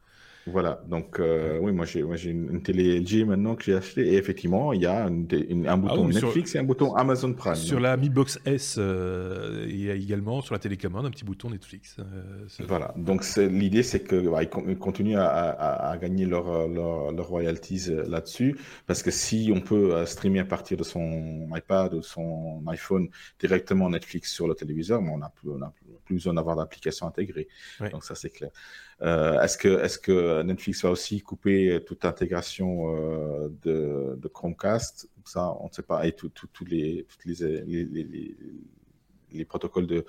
Voilà, donc euh, oui, moi j'ai une, une, télé LG maintenant que j'ai acheté et effectivement il y a une, un bouton ah Netflix et un bouton Amazon Prime. Sur la Mi Box S, euh, il y a également sur la télécommande un petit bouton Netflix. Euh, voilà, donc l'idée c'est que bah, ils continuent à, à, à gagner leur, leur, leur royalties là-dessus parce que si on peut streamer à partir de son iPad ou son iPhone directement Netflix sur le téléviseur, on n'a plus, plus, besoin d'avoir d'application intégrée. Donc ça c'est clair. est-ce que est-ce que Netflix va aussi couper toute intégration euh, de, Chromecast? Ça, on ne sait pas. Et tous les, toutes les, les, protocoles de,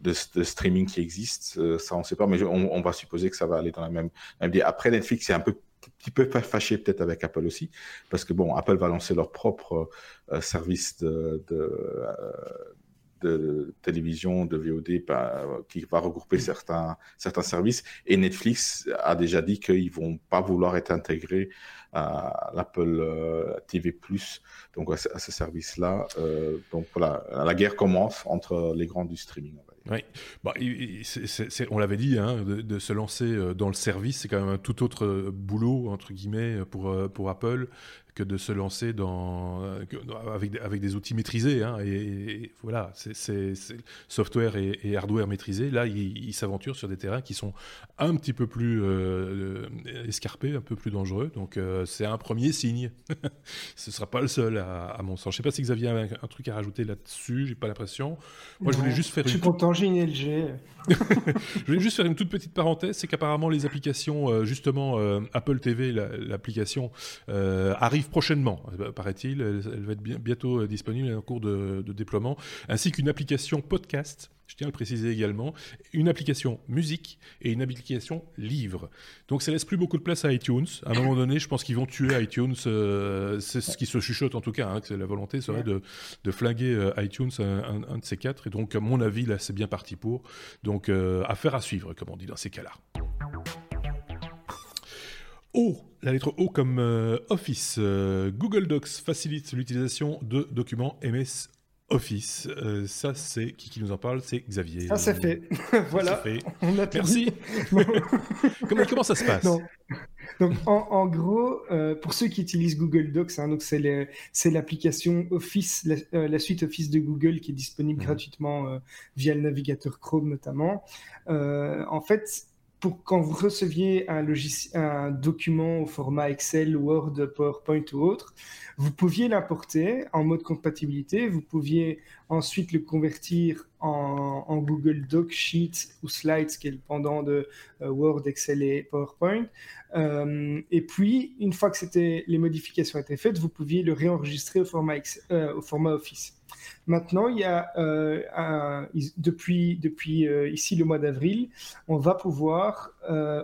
de, streaming qui existent, euh, ça, on ne sait pas. Mais on, va supposer que ça va aller dans la même. Après, Netflix, c'est un peu petit peu fâché peut-être avec Apple aussi, parce que bon, Apple va lancer leur propre euh, service de, de télévision, de VOD, qui va regrouper certains, certains services. Et Netflix a déjà dit qu'ils vont pas vouloir être intégrés à l'Apple euh, TV+, donc à, ce service-là. Euh, donc voilà, la guerre commence entre les grands du streaming. Oui, bah, on l'avait dit, hein, de, se lancer euh, dans le service, c'est quand même un tout autre boulot, entre guillemets, pour, pour Apple que de se lancer dans, euh, avec, avec des outils maîtrisés. Hein, et, voilà, c'est software et, hardware maîtrisés. Là, ils s'aventurent sur des terrains qui sont un petit peu plus euh, escarpés, un peu plus dangereux. Donc, euh, c'est un premier signe. Ce ne sera pas le seul, à, mon sens. Je ne sais pas si Xavier a un, un truc à rajouter là-dessus. J'ai pas l'impression. Moi, je voulais juste faire. Je suis content, j'ai une LG. je voulais juste faire une toute petite parenthèse. C'est qu'apparemment, les applications, justement, Apple TV, l'application, arrive prochainement, euh, paraît-il. Elle, va être bientôt euh, disponible en cours de, déploiement, ainsi qu'une application podcast. Je tiens à le préciser également, une application musique et une application livre. Donc ça laisse plus beaucoup de place à iTunes. À un moment donné, je pense qu'ils vont tuer iTunes. Euh, c'est ce qui se chuchote en tout cas. Hein, que la volonté serait de, flinguer iTunes, un, de ces quatre. Et donc, à mon avis, là, c'est bien parti pour. Donc, affaire à suivre, comme on dit dans ces cas-là. O, la lettre O comme euh, Office. Euh, Google Docs facilite l'utilisation de documents MS Office. Euh, ça, c'est qui, qui nous en parle? C'est Xavier. Ça, c'est fait. voilà. Fait. On a Merci. comment, comment, ça se passe? Donc, en, gros, pour ceux qui utilisent Google Docs, hein, donc c'est l'application Office, la, suite Office de Google qui est disponible mhm. gratuitement via le navigateur Chrome notamment. en fait, pour quand vous receviez un, un document au format Excel, Word, PowerPoint ou autre, vous pouviez l'importer en mode compatibilité, vous pouviez ensuite le convertir en, Google Doc, Sheet ou Slides, qui est le pendant de euh, Word, Excel et PowerPoint. Euh, et puis, une fois que les modifications étaient faites, vous pouviez le réenregistrer au format, euh, Office. Maintenant, il y a depuis ici le mois d'avril, on va pouvoir,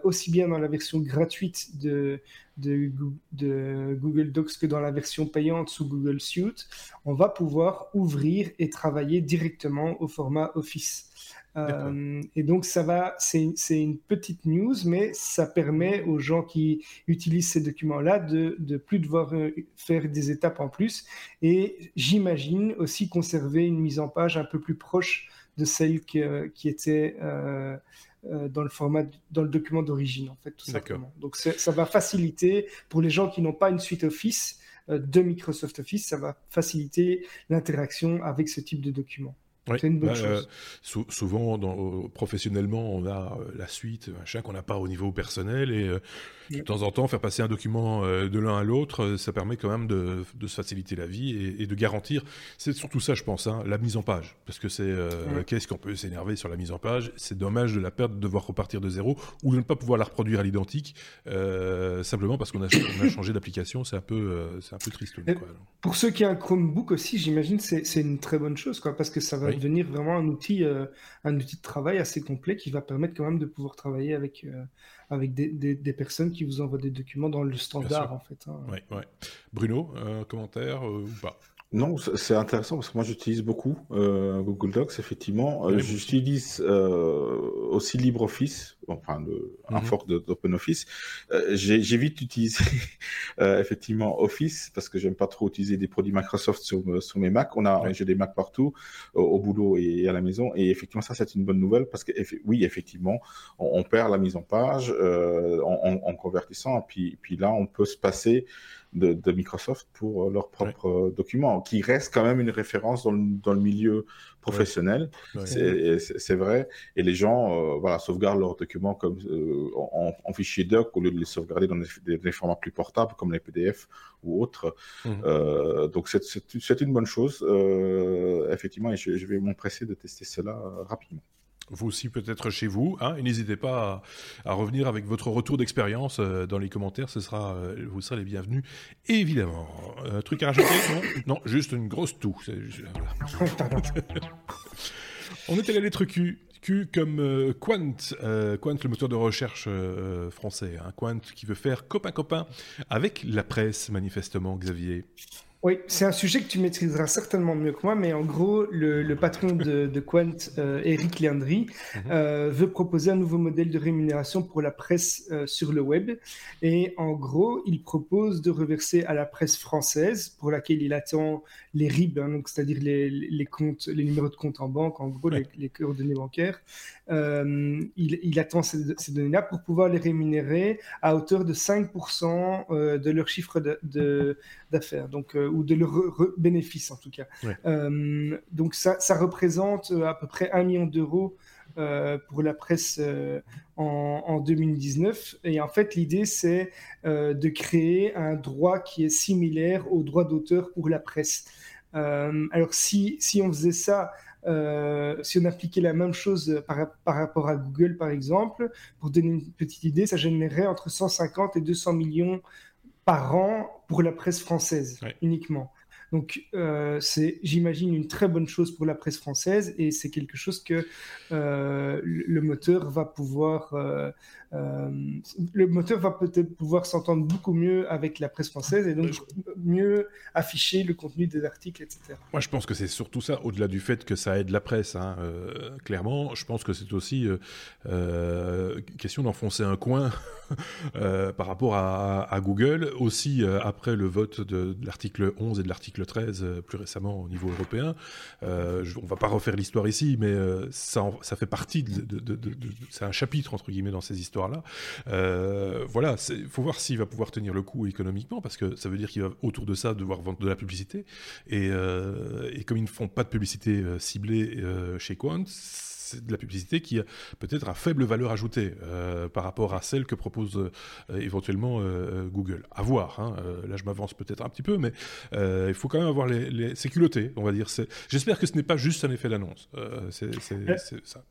aussi bien dans la version gratuite de, de, Google Docs que dans la version payante sous Google Suite, on va pouvoir ouvrir et travailler directement au format Office. Euh, et donc, ça va, c'est une petite news, mais ça permet aux gens qui utilisent ces documents-là de, de plus devoir euh, faire des étapes en plus. Et j'imagine aussi conserver une mise en page un peu plus proche de celle qui, qui était euh, dans le format, dans le document d'origine, en fait, tout simplement. Donc, ça va faciliter pour les gens qui n'ont pas une suite Office euh, de Microsoft Office, ça va faciliter l'interaction avec ce type de document. C'est une bonne bah, chose. Euh, souvent, dans, professionnellement, on a la suite, machin qu'on n'a pas au niveau personnel, et de temps en temps, faire passer un document euh, de l'un à l'autre, euh, ça permet quand même de, se faciliter la vie et, de garantir. C'est surtout ça, je pense, hein, la mise en page. Parce que c'est euh, qu'est-ce qu'on peut s'énerver sur la mise en page? C'est dommage de la perdre, de devoir repartir de zéro ou de ne pas pouvoir la reproduire à l'identique simplement parce qu'on a, changé d'application. C'est un peu, c'est un peu triste. Pour ceux qui ont un Chromebook aussi, j'imagine c'est c'est une très bonne chose, quoi, parce que ça va devenir vraiment un outil, un outil de travail assez complet qui va permettre quand même de pouvoir travailler avec avec des, des, personnes qui vous envoient des documents dans le standard, en fait. Hein. Ouais, Bruno, un commentaire euh, ou pas? Non, c'est intéressant parce que moi j'utilise beaucoup euh, Google Docs, effectivement. Euh, j'utilise euh, aussi LibreOffice, enfin le, un mhm. fork d'OpenOffice. Euh, j'ai vite utilisé euh, effectivement Office parce que j'aime pas trop utiliser des produits Microsoft sur, sur mes Mac. On a, j'ai des Mac partout, au, boulot et à la maison. Et effectivement, ça c'est une bonne nouvelle parce que oui, effectivement, on, perd la mise en page en, en, convertissant. Et puis, puis là, on peut se passer de, Microsoft pour euh, leurs propres euh, documents, qui reste quand même une référence dans le, dans le milieu professionnel. C'est vrai. Et les gens euh, voilà, sauvegardent leurs documents comme, en, en, fichier doc au lieu de les sauvegarder dans des, formats plus portables comme les PDF ou autres. Mmh. donc c'est une bonne chose, effectivement, et je, je vais m'empresser de tester cela rapidement vous aussi peut-être chez vous. Hein, et n'hésitez pas à, revenir avec votre retour d'expérience euh, dans les commentaires. Ce sera, euh, vous serez les bienvenus, évidemment. Un truc à rajouter non, non, juste une grosse toux. On était la lettre Q. Q comme euh, Quant, Quant, le moteur de recherche français. Hein, Quant qui veut faire copain-copain avec la presse, manifestement, Xavier. Oui, c'est un sujet que tu maîtriseras certainement mieux que moi, mais en gros, le, patron de, Quant, euh, Eric Leandri, mhm. euh, veut proposer un nouveau modèle de rémunération pour la presse euh, sur le web. Et en gros, il propose de reverser à la presse française, pour laquelle il attend les RIB, hein, donc c'est-à-dire les, comptes, les numéros de compte en banque, en gros, les, coordonnées bancaires. Il, attend ces, données-là pour pouvoir les rémunérer à hauteur de 5% de leur chiffre d'affaires. donc ou de leur bénéfice en tout cas. Euh, donc ça, ça, représente euh, à peu près un million d'euros euh, pour la presse en, en, 2019. Et en fait, l'idée, c'est de créer un droit qui est similaire au droit d'auteur pour la presse. alors, si, si on faisait ça, si on appliquait la même chose par, par, rapport à Google, par exemple, pour donner une petite idée, ça générerait entre 150 et 200 millions par an pour la presse française uniquement. Donc, euh, c'est, j'imagine, une très bonne chose pour la presse française et c'est quelque chose que euh, le moteur va pouvoir, euh, le moteur va peut-être pouvoir s'entendre beaucoup mieux avec la presse française et donc mieux afficher le contenu des articles, etc. Moi, je pense que c'est surtout ça, au-delà du fait que ça aide la presse. Hein, clairement, je pense que c'est aussi question d'enfoncer un coin par rapport à, Google. Aussi, après le vote de l'article 11 et de l'article 13 euh, plus récemment au niveau européen. Euh, on va pas refaire l'histoire ici, mais euh, ça, ça fait partie de, c'est un chapitre entre guillemets dans ces histoires-là. voilà, il faut voir s'il va pouvoir tenir le coup économiquement, parce que ça veut dire qu'il va autour de ça devoir vendre de la publicité. Et, et comme ils ne font pas de publicité ciblée chez Quant, c'est de la publicité qui a peut-être à faible valeur ajoutée euh, par rapport à celle que propose euh, éventuellement euh, Google. À voir. Hein. là, je m'avance peut-être un petit peu, mais il faut quand même avoir les, les... c'est on va dire. J'espère que ce n'est pas juste un effet d'annonce. c'est ça.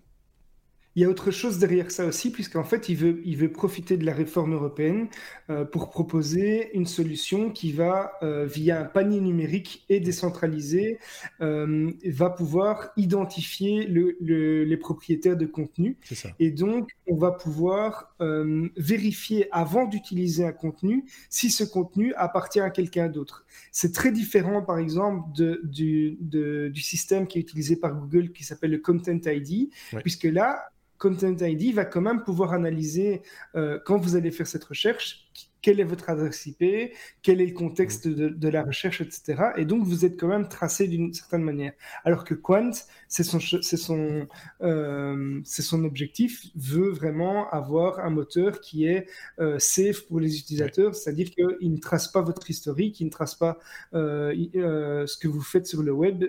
Il y a autre chose derrière ça aussi, puisqu'en fait, il veut, il veut profiter de la réforme européenne euh, pour proposer une solution qui va, euh, via un panier numérique et décentralisé, euh, va pouvoir identifier le, les propriétaires de contenu. Et donc, on va pouvoir vérifier avant d'utiliser un contenu si ce contenu appartient à quelqu'un d'autre. C'est très différent, par exemple, de, du, du système qui est utilisé par Google qui s'appelle le Content ID, puisque là, Content ID va quand même pouvoir analyser, euh, quand vous allez faire cette recherche, quelle est votre adresse IP, quel est le contexte de, la recherche, etc. Et donc, vous êtes quand même tracé d'une certaine manière. Alors que Quant, c'est son, son, euh, son objectif, veut vraiment avoir un moteur qui est euh, safe pour les utilisateurs, c'est-à-dire qu'il ne trace pas votre historique, il ne trace pas euh, ce que vous faites sur le web,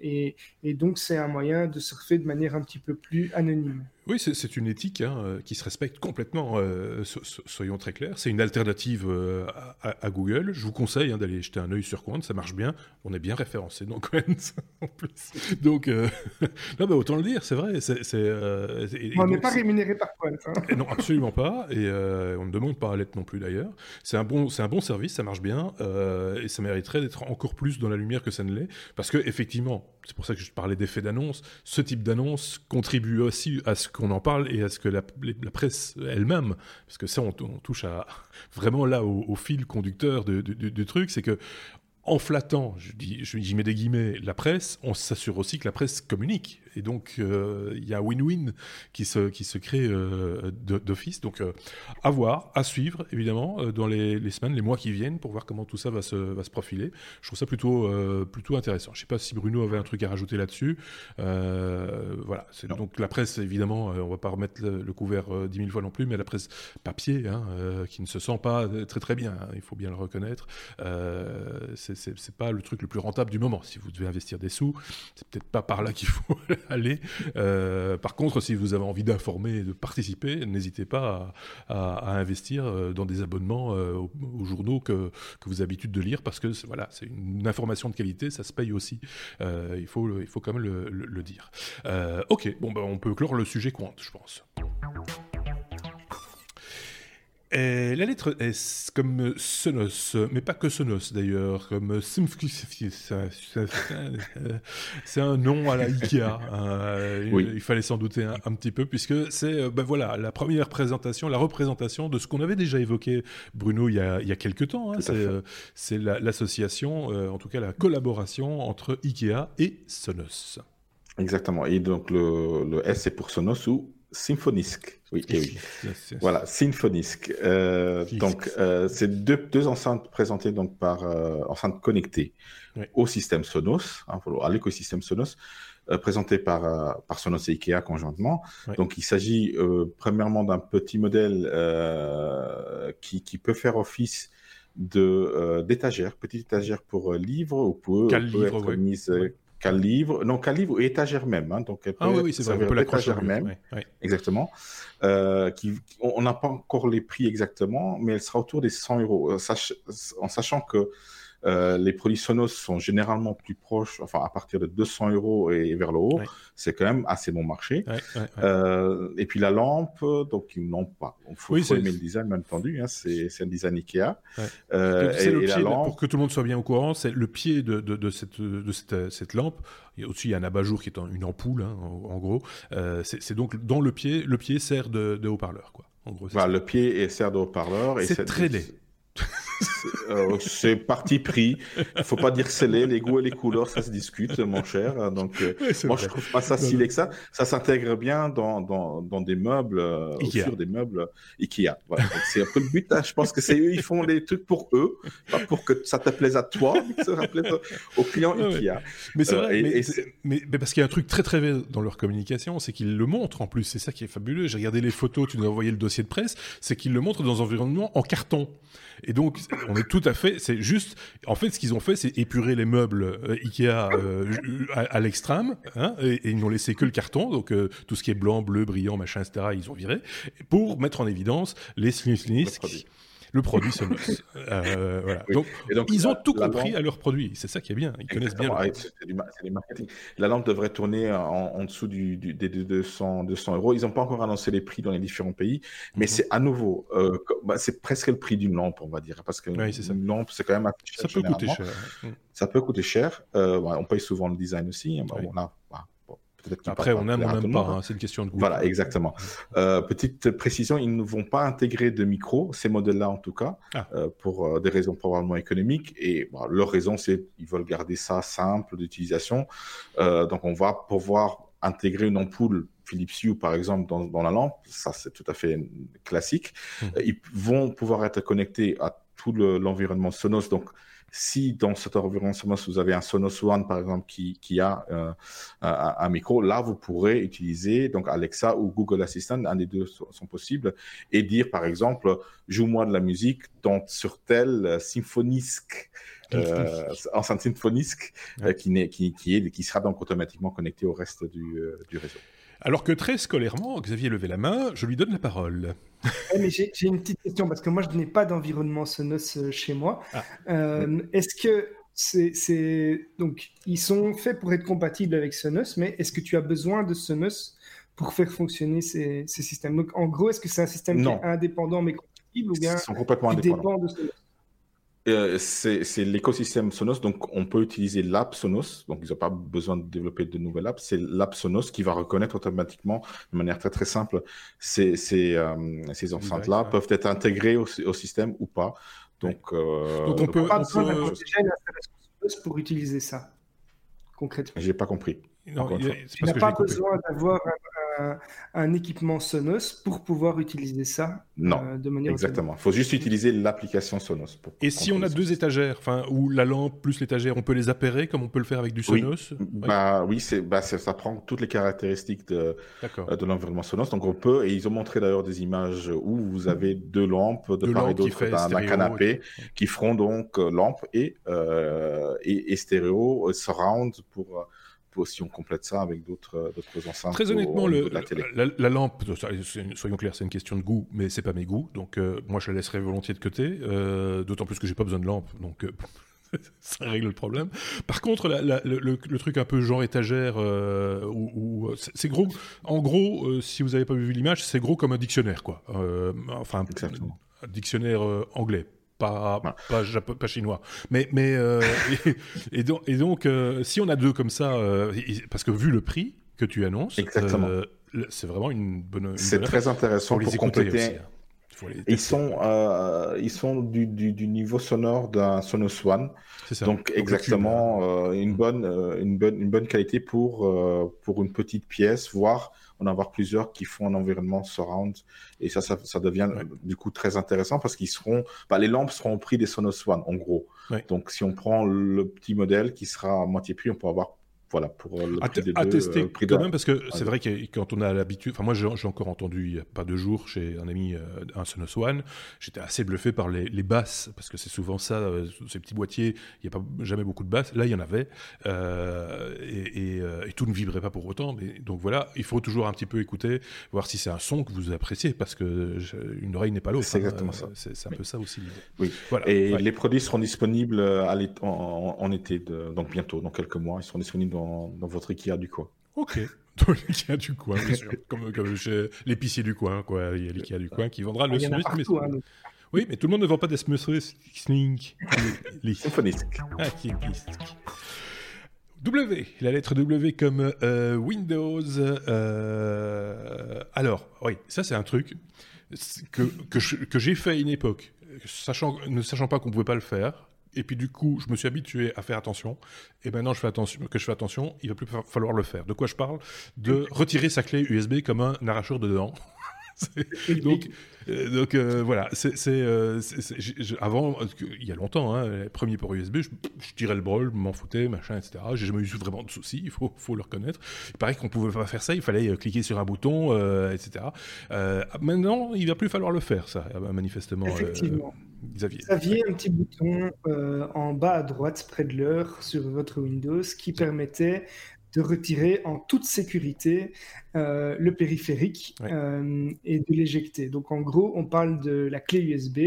et, et donc c'est un moyen de surfer de manière un petit peu plus anonyme. Oui, c'est une éthique hein, qui se respecte complètement, soyons très clairs. C'est une alternative à, Google. Je vous conseille hein, d'aller jeter un œil sur Quant, ça marche bien. On est bien référencé dans Quant en plus. Donc, euh, bah, autant le dire, c'est vrai. C'est, euh, on n'est pas rémunéré par. Hein. non, absolument pas. Et on ne demande pas à l'être non plus d'ailleurs. C'est un bon, c'est un bon service, ça marche bien, et ça mériterait d'être encore plus dans la lumière que ça ne l'est, parce que effectivement, c'est pour ça que je parlais d'effet d'annonce. Ce type d'annonce contribue aussi à ce qu'on en parle et à ce que la, presse elle-même, parce que ça, on, touche à vraiment là au, fil conducteur du truc, c'est que en flattant, je dis, j'y mets des guillemets, la presse, on s'assure aussi que la presse communique et donc, euh, il y a win-win qui se, qui se crée euh, d'office. Donc, euh, à voir, à suivre, évidemment, dans les, semaines, les mois qui viennent, pour voir comment tout ça va se, va se profiler. Je trouve ça plutôt, plutôt intéressant. Je ne sais pas si Bruno avait un truc à rajouter là-dessus. voilà. Donc, la presse, évidemment, on ne va pas remettre le, couvert dix mille fois non plus, mais la presse papier, hein, qui ne se sent pas très très bien, hein, il faut bien le reconnaître. c'est pas le truc le plus rentable du moment. Si vous devez investir des sous, c'est peut-être pas par là qu'il faut aller. Euh, par contre, si vous avez envie d'informer et de participer, n'hésitez pas à, investir euh, dans des abonnements euh, aux, journaux que, vous avez l'habitude de lire, parce que voilà, c'est une information de qualité, ça se paye aussi. il, faut, il quand même le, dire. ok, bon, bah, on peut clore le sujet compte, je pense. La lettre S, comme Sonos, mais pas que Sonos d'ailleurs, comme c'est un nom à la Ikea. Il fallait s'en douter un, petit peu, puisque c'est ben voilà, la première présentation, la représentation de ce qu'on avait déjà évoqué, Bruno, il y a, il y a quelques temps. C'est l'association, en tout cas la collaboration entre Ikea et Sonos. Exactement. Et donc le, le S, c'est pour Sonos ou Symfonisk. Oui, eh oui. Voilà, Symfonisk. Euh, donc, euh, c'est deux, deux, enceintes présentées donc par euh, enceintes connectées au système Sonos, hein, à l'écosystème Sonos, euh, présentées par, par Sonos et Ikea conjointement. Donc, il s'agit premièrement d'un petit modèle qui, qui, peut faire office de d'étagère, petite étagère pour livres ou pour, peut être mise qu'un livre, non livre étagère même. Hein, donc elle ah oui, oui c'est vrai, on peut l'accrocher même. Exactement. Euh, qui, on n'a pas encore les prix exactement, mais elle sera autour des 100 euros, euh, en sachant que euh, les produits Sonos sont généralement plus proches, enfin à partir de 200 euros et vers le haut, c'est quand même assez bon marché. Euh, et puis la lampe, donc ils n'ont pas. Il faut, aimer le design, bien entendu. Hein, c'est un design Ikea. Euh, et, le pied, lampe... pour que tout le monde soit bien au courant, c'est le pied de, de, de, cette, de cette, cette lampe. Au-dessus, il y a un abat-jour qui est une ampoule, hein, en, gros. c'est donc dans le pied, le pied sert de, haut-parleur, quoi. En gros, le pied sert de haut-parleur. C'est très laid. Euh, c'est parti pris. Il faut pas dire scellé. Les goûts et les couleurs, ça se discute, mon cher. Donc, euh, moi, je trouve pas ça si laid que ça. Ça s'intègre bien dans, dans, dans, des meubles, euh, sur des meubles Ikea. Voilà. c'est un peu le but. Hein. Je pense que c'est eux, ils font les trucs pour eux, pas pour que ça te plaise à toi, mais que ça plaise aux clients Ikea. Mais c'est vrai. mais, mais, parce qu'il y a un truc très très vrai dans leur communication, c'est qu'ils le montrent en plus. C'est ça qui est fabuleux. J'ai regardé les photos. Tu nous as envoyé le dossier de presse. C'est qu'ils le montrent dans un environnement en carton. Et donc, on est tout à fait, c'est juste, en fait, ce qu'ils ont fait, c'est épurer les meubles euh, Ikea euh, à, l'extrême, hein, et, ils n'ont laissé que le carton, donc euh, tout ce qui est blanc, bleu, brillant, machin, etc., ils ont viré, pour mettre en évidence les Snisk le produit Sonos. euh, voilà. donc, ils ont tout compris à leur produit. C'est ça qui est bien. Ils connaissent bien. C'est du, marketing. La lampe devrait tourner en, dessous du, des 200, 200 euros. Ils n'ont pas encore annoncé les prix dans les différents pays, mais mhm. c'est à nouveau, euh, bah, c'est presque le prix d'une lampe, on va dire, parce que une lampe, c'est quand même Ça peut coûter cher. Ça peut coûter cher. Euh, on paye souvent le design aussi. on a, après, on aime, on n'aime pas, hein, c'est une question de goût. Voilà, exactement. Euh, petite précision, ils ne vont pas intégrer de micro, ces modèles-là en tout cas, ah. euh, pour euh, des raisons probablement économiques. Et leur raison, c'est qu'ils veulent garder ça simple d'utilisation. donc, on va pouvoir intégrer une ampoule Philips Hue, par exemple, dans, la lampe. Ça, c'est tout à fait classique. Mmh. Ils vont pouvoir être connectés à tout l'environnement Sonos. Donc, si dans cet environnement vous avez un Sonos One, par exemple, qui, qui a euh, un, micro, là, vous pourrez utiliser donc Alexa ou Google Assistant, un des deux sont, possibles, et dire, par exemple, joue-moi de la musique dans, sur tel symphonisk, euh, enceinte symphonisk, euh, qui, qui, qui, est, qui sera donc automatiquement connecté au reste du, euh, du réseau. Alors que très scolairement, Xavier levait la main, je lui donne la parole. mais j'ai une petite question parce que moi je n'ai pas d'environnement Sonos euh, chez moi. Ah. Euh, est-ce que c'est donc ils sont faits pour être compatibles avec Sonos, mais est-ce que tu as besoin de Sonos pour faire fonctionner ces, systèmes? Donc en gros, est-ce que c'est un système qui est indépendant mais compatible ou bien Ils sont complètement indépendants. de Sonos? Euh, c'est l'écosystème Sonos, donc on peut utiliser l'app Sonos, donc ils n'ont pas besoin de développer de nouvelles apps, c'est l'app Sonos qui va reconnaître automatiquement de manière très très simple ces, ces, euh, ces enceintes-là. Peuvent être intégrées au, système ou pas. Donc, euh, donc on peut... Pas on pour utiliser ça, concrètement. J'ai pas compris. Non, tu n'as pas besoin d'avoir un, équipement Sonos pour pouvoir utiliser ça non, euh, de manière exactement. Il faut juste utiliser l'application Sonos. Et si on a deux étagères, enfin, ou la lampe plus l'étagère, on peut les appairer comme on peut le faire avec du Sonos? Oui, bah, oui c'est, bah, ça prend toutes les caractéristiques de, euh, de l'environnement Sonos. Donc on peut, et ils ont montré d'ailleurs des images où vous avez deux lampes de part et d'autre d'un, canapé qui feront donc euh, lampe et, et, et, stéréo, surround pour si on complète ça avec d'autres euh, enceintes. Très honnêtement, le, la, lampe, soyons clairs, c'est une question de goût, mais c'est pas mes goûts, donc euh, moi je la laisserai volontiers de côté, euh, d'autant plus que j'ai pas besoin de lampe, donc ça règle le problème. Par contre, le, truc un peu genre étagère, où, c'est gros. En gros, si vous n'avez pas vu l'image, c'est gros comme un dictionnaire, quoi. enfin, dictionnaire anglais pas, pas, pas, chinois. Mais, mais et, donc, et donc si on a deux comme ça, parce que vu le prix que tu annonces, c'est vraiment une bonne. C'est très intéressant pour, compléter. Hein ils sont, euh, ils sont du, du, niveau sonore d'un Sonos One. Ça. Donc exactement euh, une, bonne, euh, une, bonne, une bonne qualité pour, pour une petite pièce, voire en avoir plusieurs qui font un environnement surround. Et ça, ça, ça devient du coup très intéressant parce qu'ils seront, bah, les lampes seront au prix des Sonos One en gros. Donc si on prend le petit modèle qui sera à moitié prix, on peut avoir voilà, pour le à, prix à tester euh, quand même, parce que c'est vrai que quand on a l'habitude, enfin moi j'ai encore entendu il n'y a pas deux jours chez un ami, euh, un Sonos One, j'étais assez bluffé par les, les basses, parce que c'est souvent ça, euh, ces petits boîtiers, il n'y a pas jamais beaucoup de basses, là il y en avait, et, et, tout ne vibrait pas pour autant, mais donc voilà, il faut toujours un petit peu écouter, voir si c'est un son que vous appréciez, parce que une oreille n'est pas l'autre. C'est hein, exactement ça. C'est un peu ça aussi. Oui, voilà. et les produits seront disponibles à en, en, été, de, donc bientôt, dans quelques mois, ils seront disponibles dans, votre Ikea du coin. Ok, dans l'Ikea du coin, bien sûr. comme, comme chez l'épicier du coin, quoi. Il y a l'Ikea du coin qui vendra le Smith. Hein, oui, mais tout le monde ne vend pas des Smith Slink. Les Symphonisk. Ah, W, la lettre W comme euh, Windows. Euh, alors, oui, ça c'est un truc que, que j'ai fait à une époque, sachant, ne sachant pas qu'on ne pouvait pas le faire. Et puis du coup, je me suis habitué à faire attention. Et maintenant, je fais attention, que je fais attention, il va plus falloir le faire. De quoi je parle? De retirer sa clé USB comme un arracheur de dents. Donc, euh, donc euh, voilà, c'est euh, avant, il y a longtemps, hein, les premiers ports USB, je, tirais le brol, m'en foutais, machin, etc. J'ai jamais eu vraiment de soucis, il faut, faut le reconnaître. Il paraît qu'on pouvait pas faire ça, il fallait cliquer sur un bouton, etc. maintenant, il va plus falloir le faire, ça, manifestement. Effectivement. Xavier. Xavier, un petit bouton en bas à droite, près de l'heure, sur votre Windows, qui permettait de retirer en toute sécurité euh, le périphérique euh, et de l'éjecter. Donc en gros, on parle de la clé USB.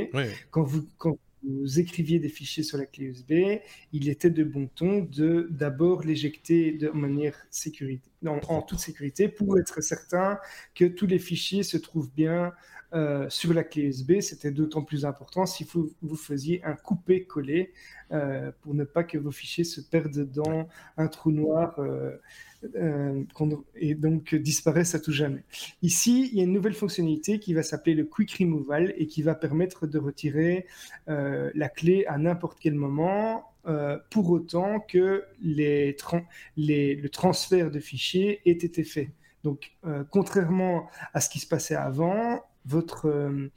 Quand, vous, quand vous écriviez des fichiers sur la clé USB, il était de bon ton de d'abord l'éjecter de manière sécurité, en toute sécurité pour être certain que tous les fichiers se trouvent bien euh, sur la clé USB, c'était d'autant plus important si vous, faisiez un coupé-coller euh, pour ne pas que vos fichiers se perdent dans un trou noir euh, et donc disparaissent à tout jamais. Ici, il y a une nouvelle fonctionnalité qui va s'appeler le Quick Removal et qui va permettre de retirer la clé à n'importe quel moment pour autant que le transfert de fichiers ait été fait. Donc, contrairement à ce qui se passait avant, votre, euh,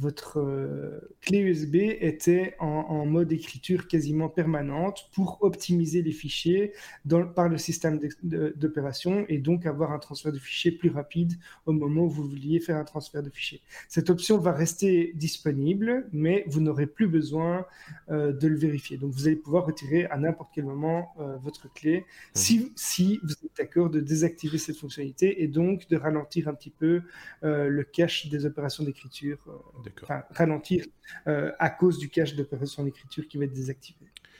votre euh, clé USB était en, mode écriture quasiment permanente pour optimiser les fichiers dans, par le système d'opération et donc avoir un transfert de fichiers plus rapide au moment où vous vouliez faire un transfert de fichiers. Cette option va rester disponible, mais vous n'aurez plus besoin euh, de le vérifier. Donc vous allez pouvoir retirer à n'importe quel moment votre clé mmh. si, si vous êtes d'accord de désactiver cette fonctionnalité et donc de ralentir un petit peu le cache des opérations d'écriture, euh, ralentir euh, à cause du cache d'opération d'écriture qui va être désactivé.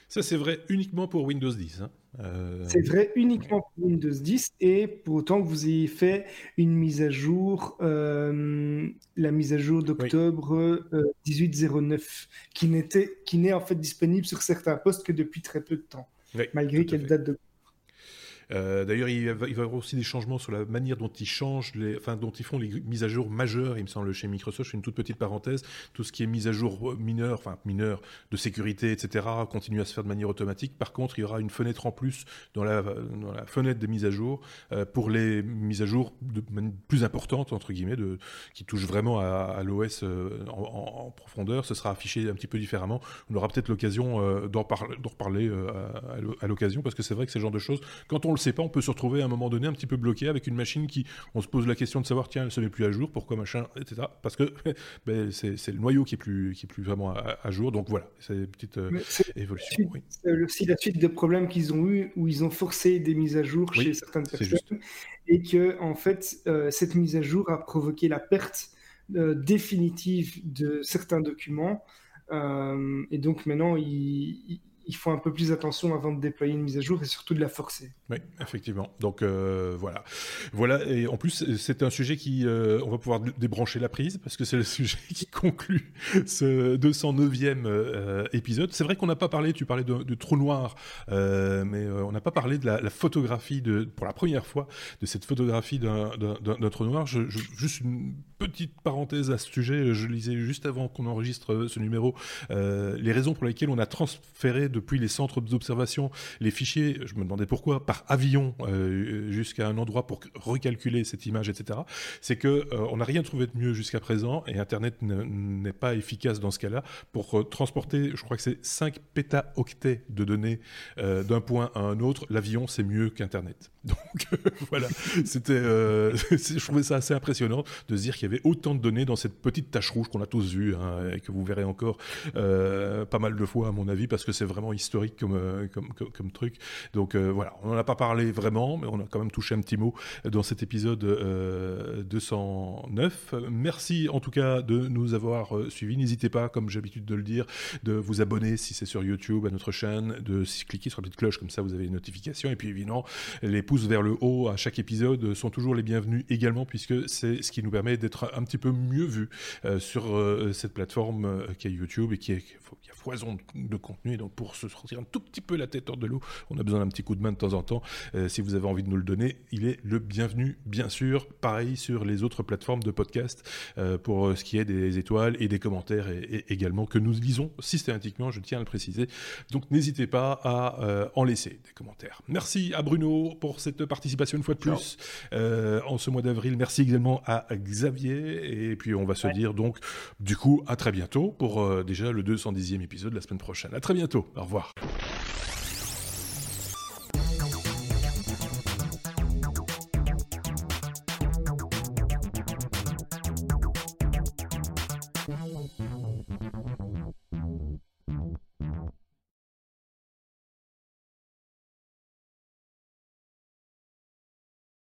Ça, c'est vrai uniquement pour Windows 10. Hein. Euh, c'est vrai uniquement pour Windows 10 et pour autant que vous ayez fait une mise à jour, la mise à jour d'octobre 1809, qui n'était, qui n'est en fait disponible sur certains postes que depuis très peu de temps, malgré qu'elle date de euh, d'ailleurs, il, va y avoir aussi des changements sur la manière dont ils changent, les, enfin, dont ils font les mises à jour majeures, il me semble, chez Microsoft. Je une toute petite parenthèse. Tout ce qui est mise à jour mineure, enfin, mineure, de sécurité, etc., continue à se faire de manière automatique. Par contre, il y aura une fenêtre en plus dans la, fenêtre des mises à jour euh, pour les mises à jour plus importantes, entre guillemets, qui touchent vraiment à, l'OS euh, en, profondeur. Ce sera affiché un petit peu différemment. On aura peut-être l'occasion d'en reparler à, l'occasion parce que c'est vrai que ce genre de choses, quand on le sait pas, on peut se retrouver à un moment donné un petit peu bloqué avec une machine qui, on se pose la question de savoir, tiens, elle se met plus à jour, pourquoi machin, etc. Parce que ben, c'est le noyau qui est plus, qui est plus vraiment à, jour. Donc voilà, c'est une petite euh, évolution. C'est aussi la suite de problèmes qu'ils ont eu où ils ont forcé des mises à jour chez certaines personnes et que en fait euh, cette mise à jour a provoqué la perte euh, définitive de certains documents. et donc maintenant, ils il faut un peu plus attention avant de déployer une mise à jour et surtout de la forcer. Oui, effectivement. Donc voilà. Voilà, et en plus, c'est un sujet qui, on va pouvoir débrancher la prise parce que c'est le sujet qui conclut ce 209e épisode. C'est vrai qu'on n'a pas parlé, tu parlais de, trou noir, mais on n'a pas parlé de la, photographie, de, pour la première fois, de cette photographie d'un trou noir. Juste une petite parenthèse à ce sujet, je lisais juste avant qu'on enregistre ce numéro euh, les raisons pour lesquelles on a transféré depuis les centres d'observation les fichiers, je me demandais pourquoi, par avion euh, jusqu'à un endroit pour recalculer cette image, etc. C'est que euh, on n'a rien trouvé de mieux jusqu'à présent et Internet n'est pas efficace dans ce cas-là pour transporter, je crois que c'est 5 pétaoctets de données d'un point à un autre. L'avion, c'est mieux qu'Internet. Donc voilà, c'était, je trouvais ça assez impressionnant de se dire qu'il y avait autant de données dans cette petite tache rouge qu'on a tous vue hein, et que vous verrez encore euh, pas mal de fois à mon avis parce que c'est vraiment historique comme, euh, comme, truc. Donc euh, voilà, on n'en a pas parlé vraiment, mais on a quand même touché un petit mot dans cet épisode 209. Merci en tout cas de nous avoir suivis. N'hésitez pas, comme j'ai l'habitude de le dire, de vous abonner si c'est sur YouTube à notre chaîne, de cliquer sur la petite cloche comme ça vous avez une notification et puis évidemment les pouces vers le haut à chaque épisode sont toujours les bienvenus également puisque c'est ce qui nous permet d'être un petit peu mieux vu sur cette plateforme qui est YouTube et qui est, a foison de, contenu. Et donc, pour se sortir un tout petit peu la tête hors de l'eau, on a besoin d'un petit coup de main de temps en temps. Euh, si vous avez envie de nous le donner, il est le bienvenu, bien sûr. Pareil sur les autres plateformes de podcast euh, pour euh, ce qui est des étoiles et des commentaires et, également que nous lisons systématiquement, je tiens à le préciser. Donc, n'hésitez pas à en laisser des commentaires. Merci à Bruno pour cette participation une fois de plus en ce mois d'avril. Merci également à Xavier. Et puis, on va se dire donc, du coup, à très bientôt pour déjà le 210e épisode la semaine prochaine. À très bientôt. Au revoir.